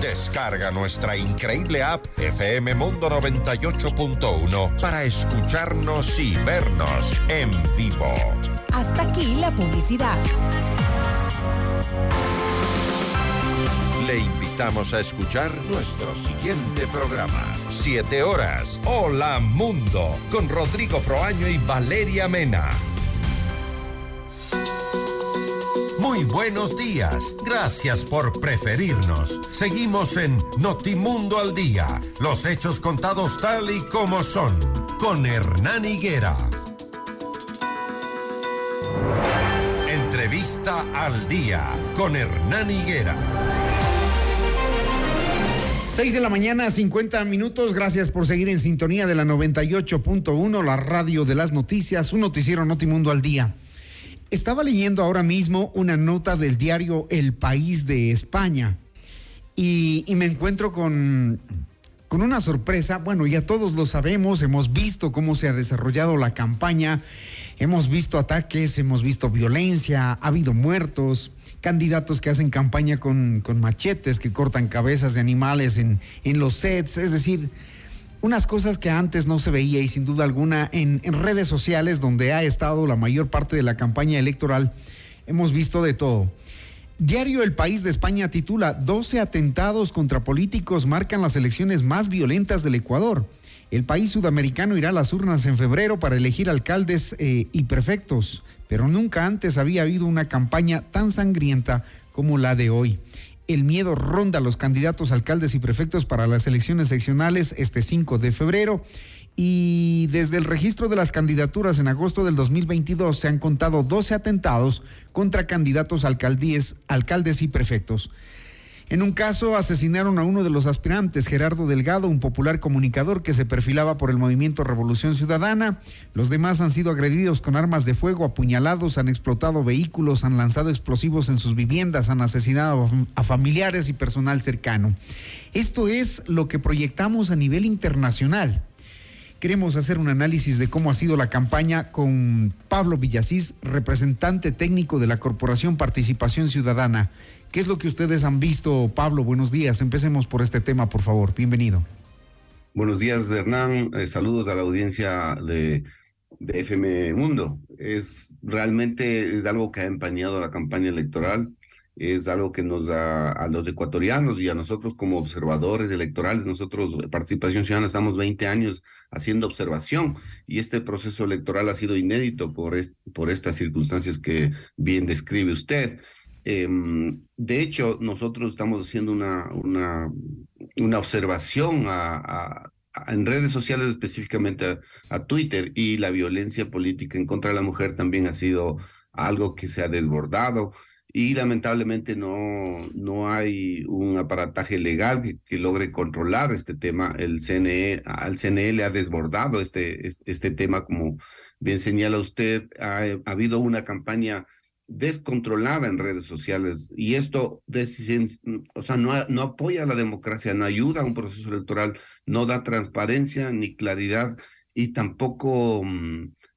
Descarga nuestra increíble app FM Mundo 98.1 para escucharnos y vernos en vivo. Hasta aquí la publicidad. Le invitamos a escuchar nuestro siguiente programa. Siete horas. Hola Mundo. Con Rodrigo Proaño y Valeria Mena. Muy buenos días. Gracias por preferirnos. Seguimos en Notimundo al Día. Los hechos contados tal y como son. Con Hernán Higuera. Entrevista al Día. Con Hernán Higuera. 6 de la mañana, 50 minutos. Gracias por seguir en sintonía de la 98.1, la radio de las noticias, un noticiero Notimundo al día. Estaba leyendo ahora mismo una nota del diario El País de España y, me encuentro con, con una sorpresa. Bueno, ya todos lo sabemos, hemos visto cómo se ha desarrollado la campaña, hemos visto ataques, hemos visto violencia, ha habido muertos, candidatos que hacen campaña con, con machetes, que cortan cabezas de animales en, en los sets, es decir, unas cosas que antes no se veía y sin duda alguna en, redes sociales donde ha estado la mayor parte de la campaña electoral hemos visto de todo. Diario El País de España titula 12 atentados contra políticos marcan las elecciones más violentas del Ecuador. El país sudamericano irá a las urnas en febrero para elegir alcaldes eh, y prefectos, pero nunca antes había habido una campaña tan sangrienta como la de hoy el miedo ronda a los candidatos alcaldes y prefectos para las elecciones seccionales este 5 de febrero. Y desde el registro de las candidaturas en agosto del 2022 se han contado 12 atentados contra candidatos alcaldes y prefectos. En un caso asesinaron a uno de los aspirantes, Gerardo Delgado, un popular comunicador que se perfilaba por el movimiento Revolución Ciudadana. Los demás han sido agredidos con armas de fuego, apuñalados, han explotado vehículos, han lanzado explosivos en sus viviendas, han asesinado a familiares y personal cercano. Esto es lo que proyectamos a nivel internacional. Queremos hacer un análisis de cómo ha sido la campaña con Pablo Villasís, representante técnico de la Corporación Participación Ciudadana. ¿Qué es lo que ustedes han visto, Pablo? Buenos días. Empecemos por este tema, por favor. Bienvenido. Buenos días, Hernán. Eh, saludos a la audiencia de, de, FM Mundo. Es realmente es algo que ha empañado la campaña electoral. Es algo que nos da a los ecuatorianos y a nosotros como observadores electorales, nosotros, Participación Ciudadana, estamos 20 años haciendo observación y este proceso electoral ha sido inédito por, por estas circunstancias que bien describe usted. Eh, de hecho, nosotros estamos haciendo una, una, observación a, en redes sociales, específicamente a, Twitter, y la violencia política en contra de la mujer también ha sido algo que se ha desbordado y lamentablemente no, no hay un aparataje legal que, logre controlar este tema. El CNE, al CNE le ha desbordado este, este, este tema, como bien señala usted, ha habido una campaña descontrolada en redes sociales y esto o sea, no, no apoya a la democracia, no ayuda a un proceso electoral, no da transparencia ni claridad y tampoco,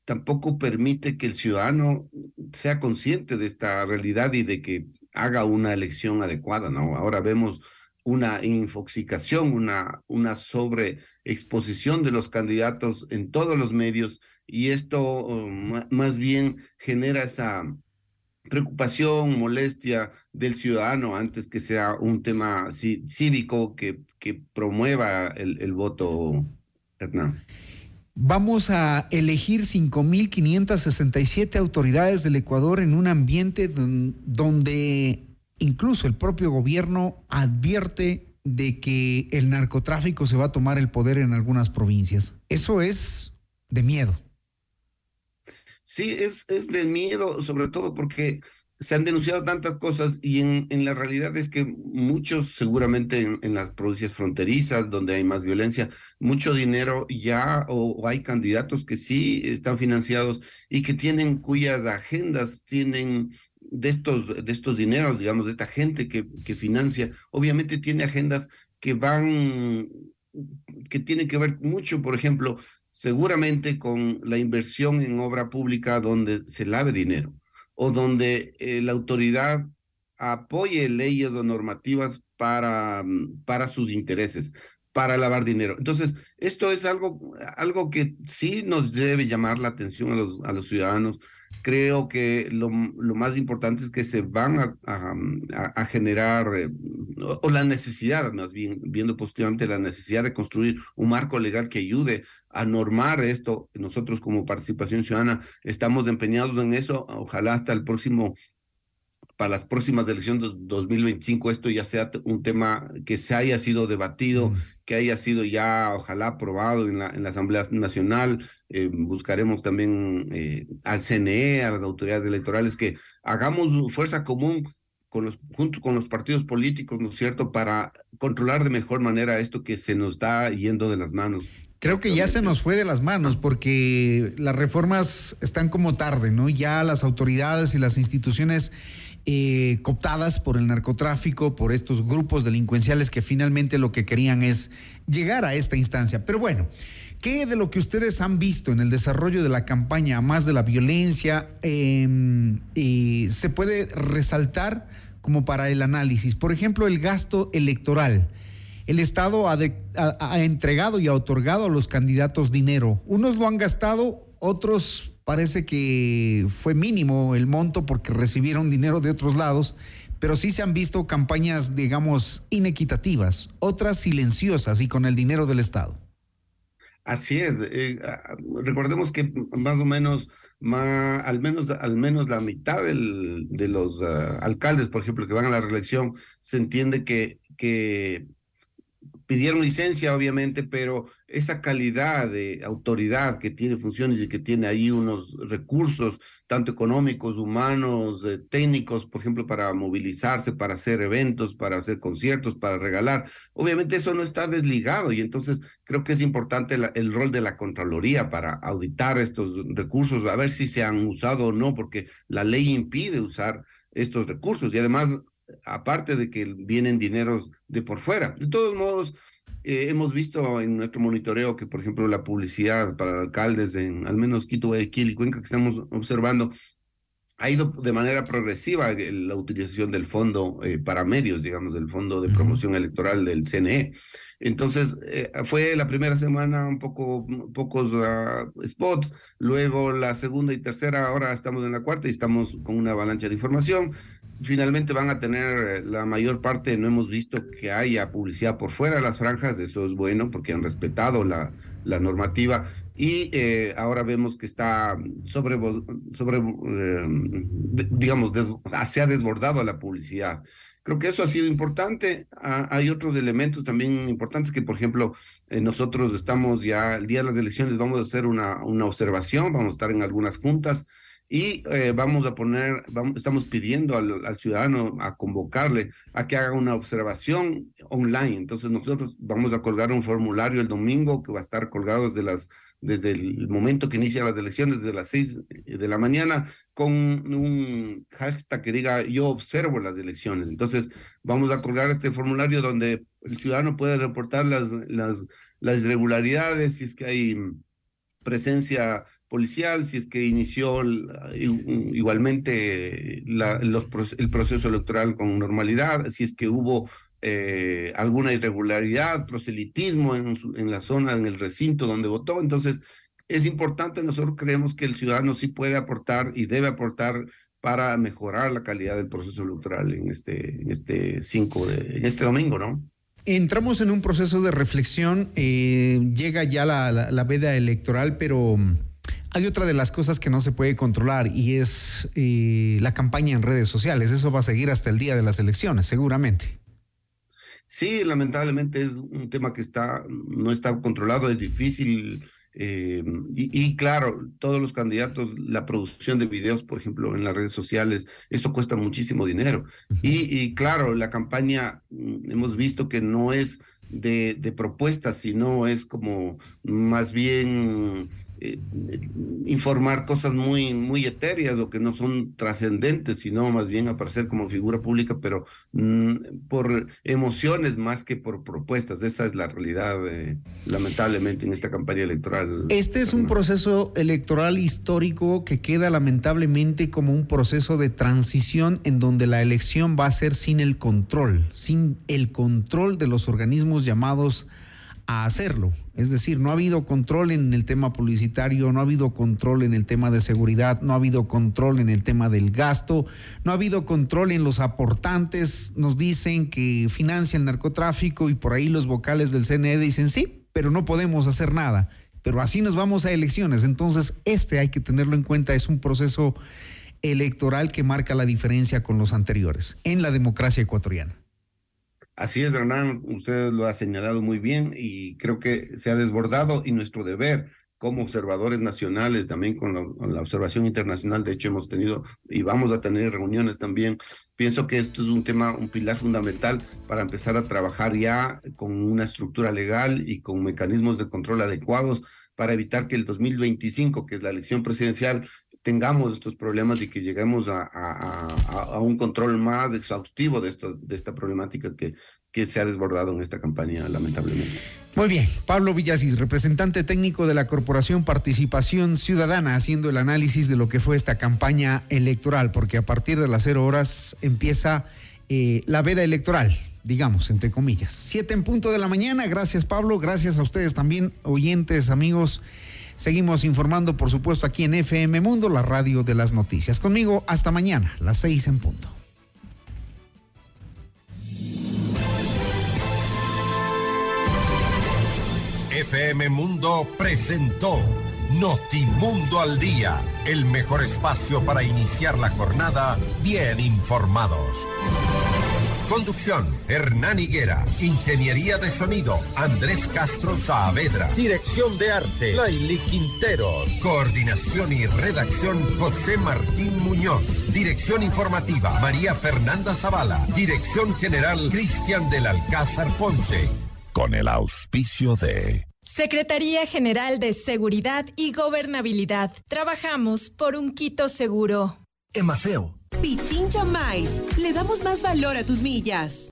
tampoco permite que el ciudadano sea consciente de esta realidad y de que haga una elección adecuada, ¿no? Ahora vemos una infoxicación, una, una sobreexposición de los candidatos en todos los medios y esto um, más bien genera esa preocupación, molestia del ciudadano antes que sea un tema cívico que, que promueva el, el voto, Hernán. Vamos a elegir 5.567 autoridades del Ecuador en un ambiente donde incluso el propio gobierno advierte de que el narcotráfico se va a tomar el poder en algunas provincias. Eso es de miedo. Sí, es, es de miedo, sobre todo porque se han denunciado tantas cosas y en, en la realidad es que muchos, seguramente en, las provincias fronterizas, donde hay más violencia, mucho dinero ya, o, o, hay candidatos que sí están financiados y que tienen, cuyas agendas tienen de estos, de estos dineros, digamos, de esta gente que, que financia, obviamente tiene agendas que van, que tienen que ver mucho, por ejemplo, seguramente con la inversión en obra pública donde se lave dinero o donde eh, la autoridad apoye leyes o normativas para, mm, para sus intereses, para lavar dinero. Entonces, esto es algo, algo que sí nos debe llamar la atención a los, a los ciudadanos. Creo que lo, lo más importante es que se van a, a, generar, eh, o, la necesidad, más bien, viendo positivamente la necesidad de construir un marco legal que ayude a normar esto. Nosotros como participación ciudadana estamos empeñados en eso. Ojalá hasta el próximo para las próximas elecciones 2025 esto ya sea un tema que se haya sido debatido, mm. que haya sido ya ojalá aprobado en la, en la Asamblea Nacional. Eh, buscaremos también eh, al CNE, a las autoridades electorales, que hagamos fuerza común con los, junto con los partidos políticos, ¿no es cierto?, para controlar de mejor manera esto que se nos está yendo de las manos. Creo que ya se nos fue de las manos porque las reformas están como tarde, ¿no? Ya las autoridades y las instituciones eh, cooptadas por el narcotráfico, por estos grupos delincuenciales que finalmente lo que querían es llegar a esta instancia. Pero bueno, ¿qué de lo que ustedes han visto en el desarrollo de la campaña, más de la violencia, em, se puede resaltar como para el análisis? Por ejemplo, el gasto electoral. El Estado ha, entregado y ha otorgado a los candidatos dinero. Unos lo han gastado, otros parece que fue mínimo el monto porque recibieron dinero de otros lados, pero sí se han visto campañas, digamos, inequitativas, otras silenciosas y con el dinero del Estado. Así es. Eh, ah, recordemos que más o menos, al menos, al menos la mitad de los ah, alcaldes, por ejemplo, que van a la reelección, se entiende que pidieron licencia, obviamente, pero esa calidad de autoridad que tiene funciones y que tiene ahí unos recursos, tanto económicos, humanos, eh, técnicos, por ejemplo, para movilizarse, para hacer eventos, para hacer conciertos, para regalar, obviamente eso no está desligado y entonces creo que es importante el rol de la Contraloría para auditar estos recursos, a ver si se han usado o no, porque la ley impide usar estos recursos y además aparte de que vienen dineros de por fuera. De todos modos, eh, hemos visto en nuestro monitoreo que, por ejemplo, la publicidad para alcaldes en al menos Quito, Guayaquil y Cuenca que estamos observando, ha ido de manera progresiva la utilización del fondo eh, para medios, digamos, del fondo de promoción electoral del CNE. Entonces, eh, fue la primera semana un poco, pocos ah, spots, luego la segunda y tercera, ahora estamos en la cuarta y estamos con una avalancha de información finalmente van a tener la mayor parte, no hemos visto que haya publicidad por fuera de las franjas, eso es bueno porque han respetado la, la normativa y eh, ahora vemos que está sobre, sobre eh, digamos, se ha desbordado la publicidad. Creo que eso ha sido importante. hay otros elementos también importantes que, por ejemplo, eh, nosotros estamos ya, el día de las elecciones, vamos a hacer una, una observación, vamos a estar en algunas juntas y eh, vamos a poner, vamos, estamos pidiendo al, al, ciudadano a convocarle a que haga una observación online. Entonces nosotros vamos a colgar un formulario el domingo que va a estar colgado desde, las, desde el momento que inician las elecciones, desde las seis de la mañana, con un hashtag que diga yo observo las elecciones. Entonces vamos a colgar este formulario donde el ciudadano puede reportar las, las, las irregularidades, si es que hay presencia policial, si es que inició igualmente la, los, el proceso electoral con normalidad, si es que hubo eh, alguna irregularidad, proselitismo en, en la zona, en el recinto donde votó. Entonces, es importante, nosotros creemos que el ciudadano sí puede aportar y debe aportar para mejorar la calidad del proceso electoral en este, este cinco en este domingo, ¿no? Entramos en un proceso de reflexión, eh, llega ya la, la veda electoral, pero hay otra de las cosas que no se puede controlar y es eh, la campaña en redes sociales. Eso va a seguir hasta el día de las elecciones, seguramente. Sí, lamentablemente es un tema que está, no está controlado, es difícil. Eh, y, claro, todos los candidatos, la producción de videos, por ejemplo, en las redes sociales, eso cuesta muchísimo dinero. y, y, claro, la campaña, mm, hemos visto que no es de, de propuestas, sino es como más bien eh, informar cosas muy, muy etéreas o que no son trascendentes, sino más bien aparecer como figura pública, pero mm, por emociones más que por propuestas. Esa es la realidad, eh, lamentablemente, en esta campaña electoral. Este es un proceso electoral histórico que queda lamentablemente como un proceso de transición en donde la elección va a ser sin el control, sin el control de los organismos llamados a hacerlo. Es decir, no ha habido control en el tema publicitario, no ha habido control en el tema de seguridad, no ha habido control en el tema del gasto, no ha habido control en los aportantes. Nos dicen que financia el narcotráfico y por ahí los vocales del CNE dicen sí, pero no podemos hacer nada. Pero así nos vamos a elecciones. Entonces, este hay que tenerlo en cuenta, es un proceso electoral que marca la diferencia con los anteriores en la democracia ecuatoriana. Así es, Hernán, usted lo ha señalado muy bien y creo que se ha desbordado y nuestro deber como observadores nacionales, también con la, observación internacional, de hecho hemos tenido y vamos a tener reuniones también. Pienso que esto es un tema, un pilar fundamental para empezar a trabajar ya con una estructura legal y con mecanismos de control adecuados para evitar que el 2025, que es la elección presidencial, tengamos estos problemas y que lleguemos a, un control más exhaustivo de, esto, de esta problemática que, se ha desbordado en esta campaña, lamentablemente. Muy bien, Pablo Villasis, representante técnico de la Corporación Participación Ciudadana, haciendo el análisis de lo que fue esta campaña electoral, porque a partir de las cero horas empieza eh, la veda electoral digamos, entre comillas. Siete en punto de la mañana. Gracias, Pablo. Gracias a ustedes también, oyentes, amigos. Seguimos informando, por supuesto, aquí en FM Mundo, la radio de las noticias. Conmigo hasta mañana, las seis en punto. FM Mundo presentó Notimundo al Día, el mejor espacio para iniciar la jornada bien informados. Conducción, Hernán Higuera. Ingeniería de sonido, Andrés Castro Saavedra. Dirección de arte, Laili Quinteros. Coordinación y redacción, José Martín Muñoz. Dirección informativa, María Fernanda Zavala. Dirección general, Cristian del Alcázar Ponce. Con el auspicio de... Secretaría General de Seguridad y Gobernabilidad. Trabajamos por un Quito seguro. Emaceo Pichincha Miles. Le damos más valor a tus millas.